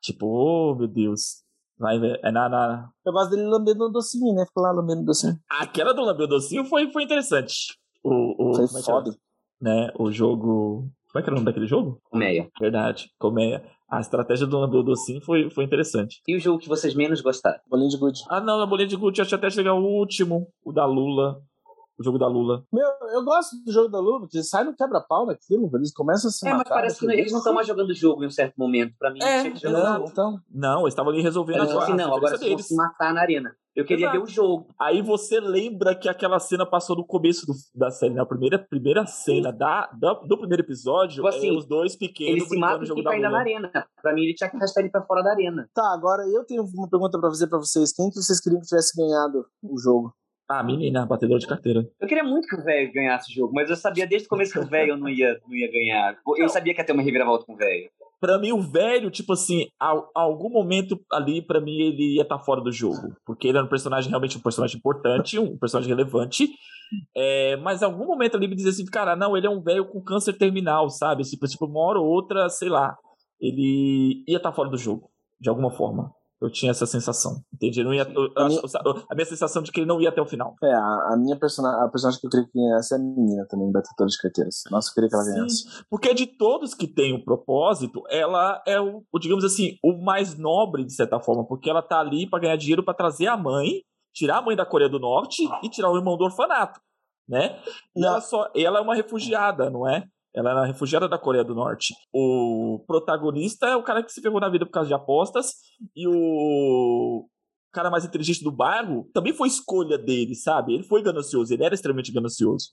Tipo, oh meu Deus. Vai ver. É na, na... Eu gosto dele lambendo um docinho, né? Fica lá lambendo um docinho. Aquela do Lambeu Docinho foi, foi interessante. O, o, Foi como é foda. né? O jogo. Como é que era o nome daquele jogo? Colmeia. Verdade. Colmeia. A estratégia do Lambeu Docinho foi, foi interessante. E o jogo que vocês menos gostaram? Bolinho de gude. Ah, não, a bolinha de gude, eu achei até chegar o último, o da Lula. O jogo da Lula. Meu, eu gosto do jogo da Lua, porque sai no quebra-pau naquilo, eles começam a se É, mas parece que eles não estão mais jogando o jogo em um certo momento. Pra mim, É, tinha que jogar o Não, jogo. então. Não, eles estavam ali resolvendo Eles a assim, não, agora vocês vão se matar na arena. Eu queria Exato. ver o jogo. Aí você lembra que aquela cena passou no começo do- da série, na primeira, primeira cena da, da- do primeiro episódio, Tipo assim, é os dois pequenos Ele se mata no e jogo da ainda na Lula. arena. Pra mim, ele tinha que arrastar ele pra fora da arena. Tá, agora eu tenho uma pergunta pra fazer pra vocês. Quem que vocês queriam que tivesse ganhado o jogo? Ah, menina, batedor de carteira. Eu queria muito que o velho ganhasse o jogo, mas eu sabia desde o começo que o velho não ia, não ia ganhar. Eu sabia que ia ter uma reviravolta com o velho. Pra mim, o velho, tipo assim, a, a algum momento ali, pra mim, ele ia estar fora do jogo. Porque ele era um personagem, realmente um personagem importante, um personagem relevante. É, mas em algum momento ali me dizia assim, cara, não, ele é um velho com câncer terminal, sabe? Tipo, tipo, uma hora ou outra, sei lá, ele ia estar fora do jogo, de alguma forma. Eu tinha essa sensação, entende? Não ia, eu- A minha- a minha sensação de que ele não ia até o final. É, a, a minha personagem, a personagem que eu queria que ganhasse é a menina também, batedora de carteiras. Nossa, eu queria que ela Sim. ganhasse. Porque de todos que têm o propósito, ela é o, o, digamos assim, o mais nobre, de certa forma, porque ela tá ali para ganhar dinheiro para trazer a mãe, tirar a mãe da Coreia do Norte e tirar o irmão do orfanato, né? E Não. ela só, ela é uma refugiada, não é? Ela uma refugiada da Coreia do Norte. O protagonista é o cara que se ferrou na vida por causa de apostas e o cara mais inteligente do bairro também foi escolha dele, sabe? Ele foi ganancioso, ele era extremamente ganancioso.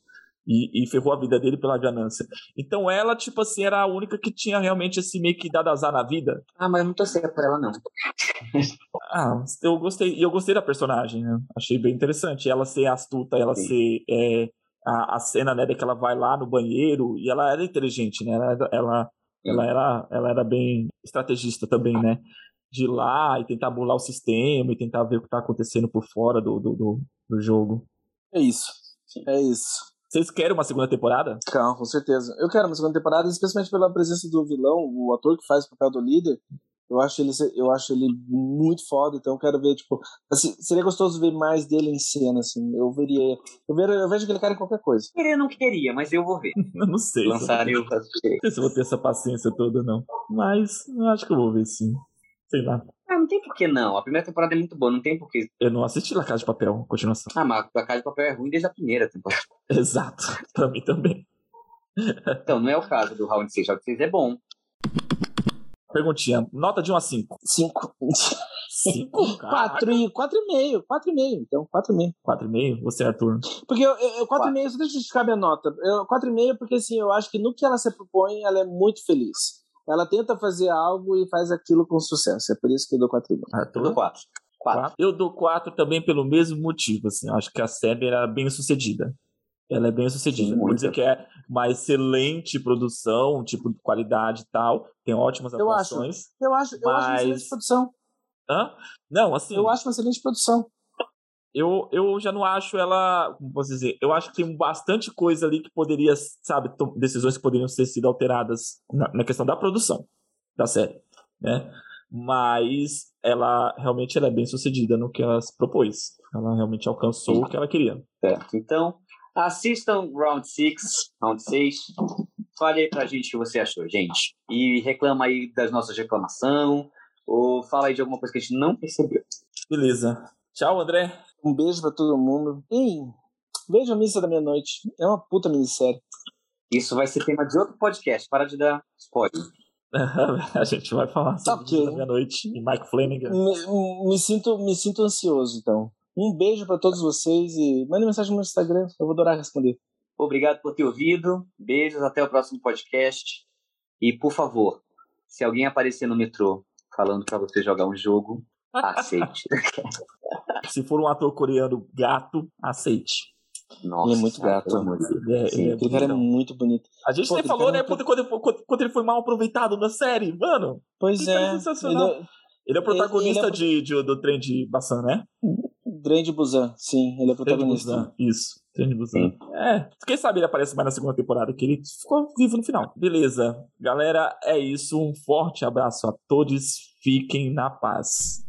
E, e ferrou a vida dele pela ganância. Então ela, tipo assim, era a única que tinha realmente esse meio que dado azar na vida. Ah, mas eu não torcia por ela, não. Ah, eu gostei. E eu gostei da personagem, né? Achei bem interessante. Ela ser astuta, ela Sim. ser. é, a, a cena, né, de que ela vai lá no banheiro e ela era inteligente, né? Ela, era- ela, ela, era, ela era bem estrategista também, né? De ir lá e tentar burlar o sistema e tentar ver o que tá acontecendo por fora do, do, do, do jogo. É isso. É isso. Vocês querem uma segunda temporada? Calma, com certeza. Eu quero uma segunda temporada, especialmente pela presença do vilão, o ator que faz o papel do líder. Eu acho ele, eu acho ele muito foda, então eu quero ver, tipo, assim, seria gostoso ver mais dele em cena, assim. Eu veria. Eu, ver, eu vejo aquele cara em qualquer coisa. Queria não queria, mas eu vou ver. Eu não sei. eu- eu assistirei. Não sei se eu vou ter essa paciência toda, não. Mas eu acho que eu vou ver sim. Sei lá. Ah, não tem por que não. A primeira temporada é muito boa, não tem por que. Eu não assisti La Casa de Papel, continuação. Ah, mas a Casa de Papel é ruim desde a primeira temporada. Exato. pra mim também. Então, não é o caso do Round 6. Round 6 é bom. Perguntinha. Nota de 1 a 5. Cinco. 5? Quatro e, quatro e meio. Quatro e meio, então, quatro e meio. 4,5? Você, Arthur? Porque eu, eu, eu quatro e meio, só deixa eu justificar minha nota. Eu, quatro e meio porque, assim, eu acho que no que ela se propõe, ela é muito feliz. Ela tenta fazer algo e faz aquilo com sucesso. É por isso que eu dou quatro e meio. Eu dou Arthur? 4. 4. Eu dou 4 também pelo mesmo motivo. Assim. Eu acho que a série era bem sucedida. Ela é bem sucedida. Vou dizer que é uma excelente produção, tipo de qualidade e tal. Tem ótimas eu atuações. Acho, eu acho, eu mas... acho uma excelente produção. Hã? Não, assim. Eu acho uma excelente produção. Eu, eu já não acho ela. Como posso dizer? Eu acho que tem bastante coisa ali que poderia, sabe, decisões que poderiam ter sido alteradas na, na questão da produção da série, né? Mas ela realmente ela é bem sucedida no que ela se propôs. Ela realmente alcançou o que ela queria. Certo. Então, assistam Round 6, Round 6. Fale aí pra gente o que você achou, gente. E reclama aí das nossas reclamações. Ou fala aí de alguma coisa que a gente não percebeu. Beleza. Tchau, André. Um beijo pra todo mundo. E veja a Missa da Meia-Noite. É uma puta minissérie. Isso vai ser tema de outro podcast. Para de dar spoiler. a gente vai falar sobre okay. meia-noite e Mike Flanagan. Me, me, sinto, me sinto ansioso, então. Um beijo para todos vocês e mande mensagem no meu Instagram, eu vou adorar responder. Obrigado por ter ouvido. Beijos, até o próximo podcast. E, por favor, se alguém aparecer no metrô falando para você jogar um jogo, aceite. se for um ator coreano gato, aceite. Nossa, ele é muito gato. Ele é, ele é Aquele cara é muito bonito. A gente Pô, nem falou, né? Muito... Quando, quando, quando, ele foi mal aproveitado na série, mano. Pois é. Sensacional. Ele é, ele é protagonista ele, ele é... De, de, do trem de Bassan, né? Trem de Busan, sim, ele é protagonista. Isso, Trem de Busan. É, quem sabe ele aparece mais na segunda temporada, que ele ficou vivo no final. Beleza, galera, é isso. Um forte abraço a todos. Fiquem na paz.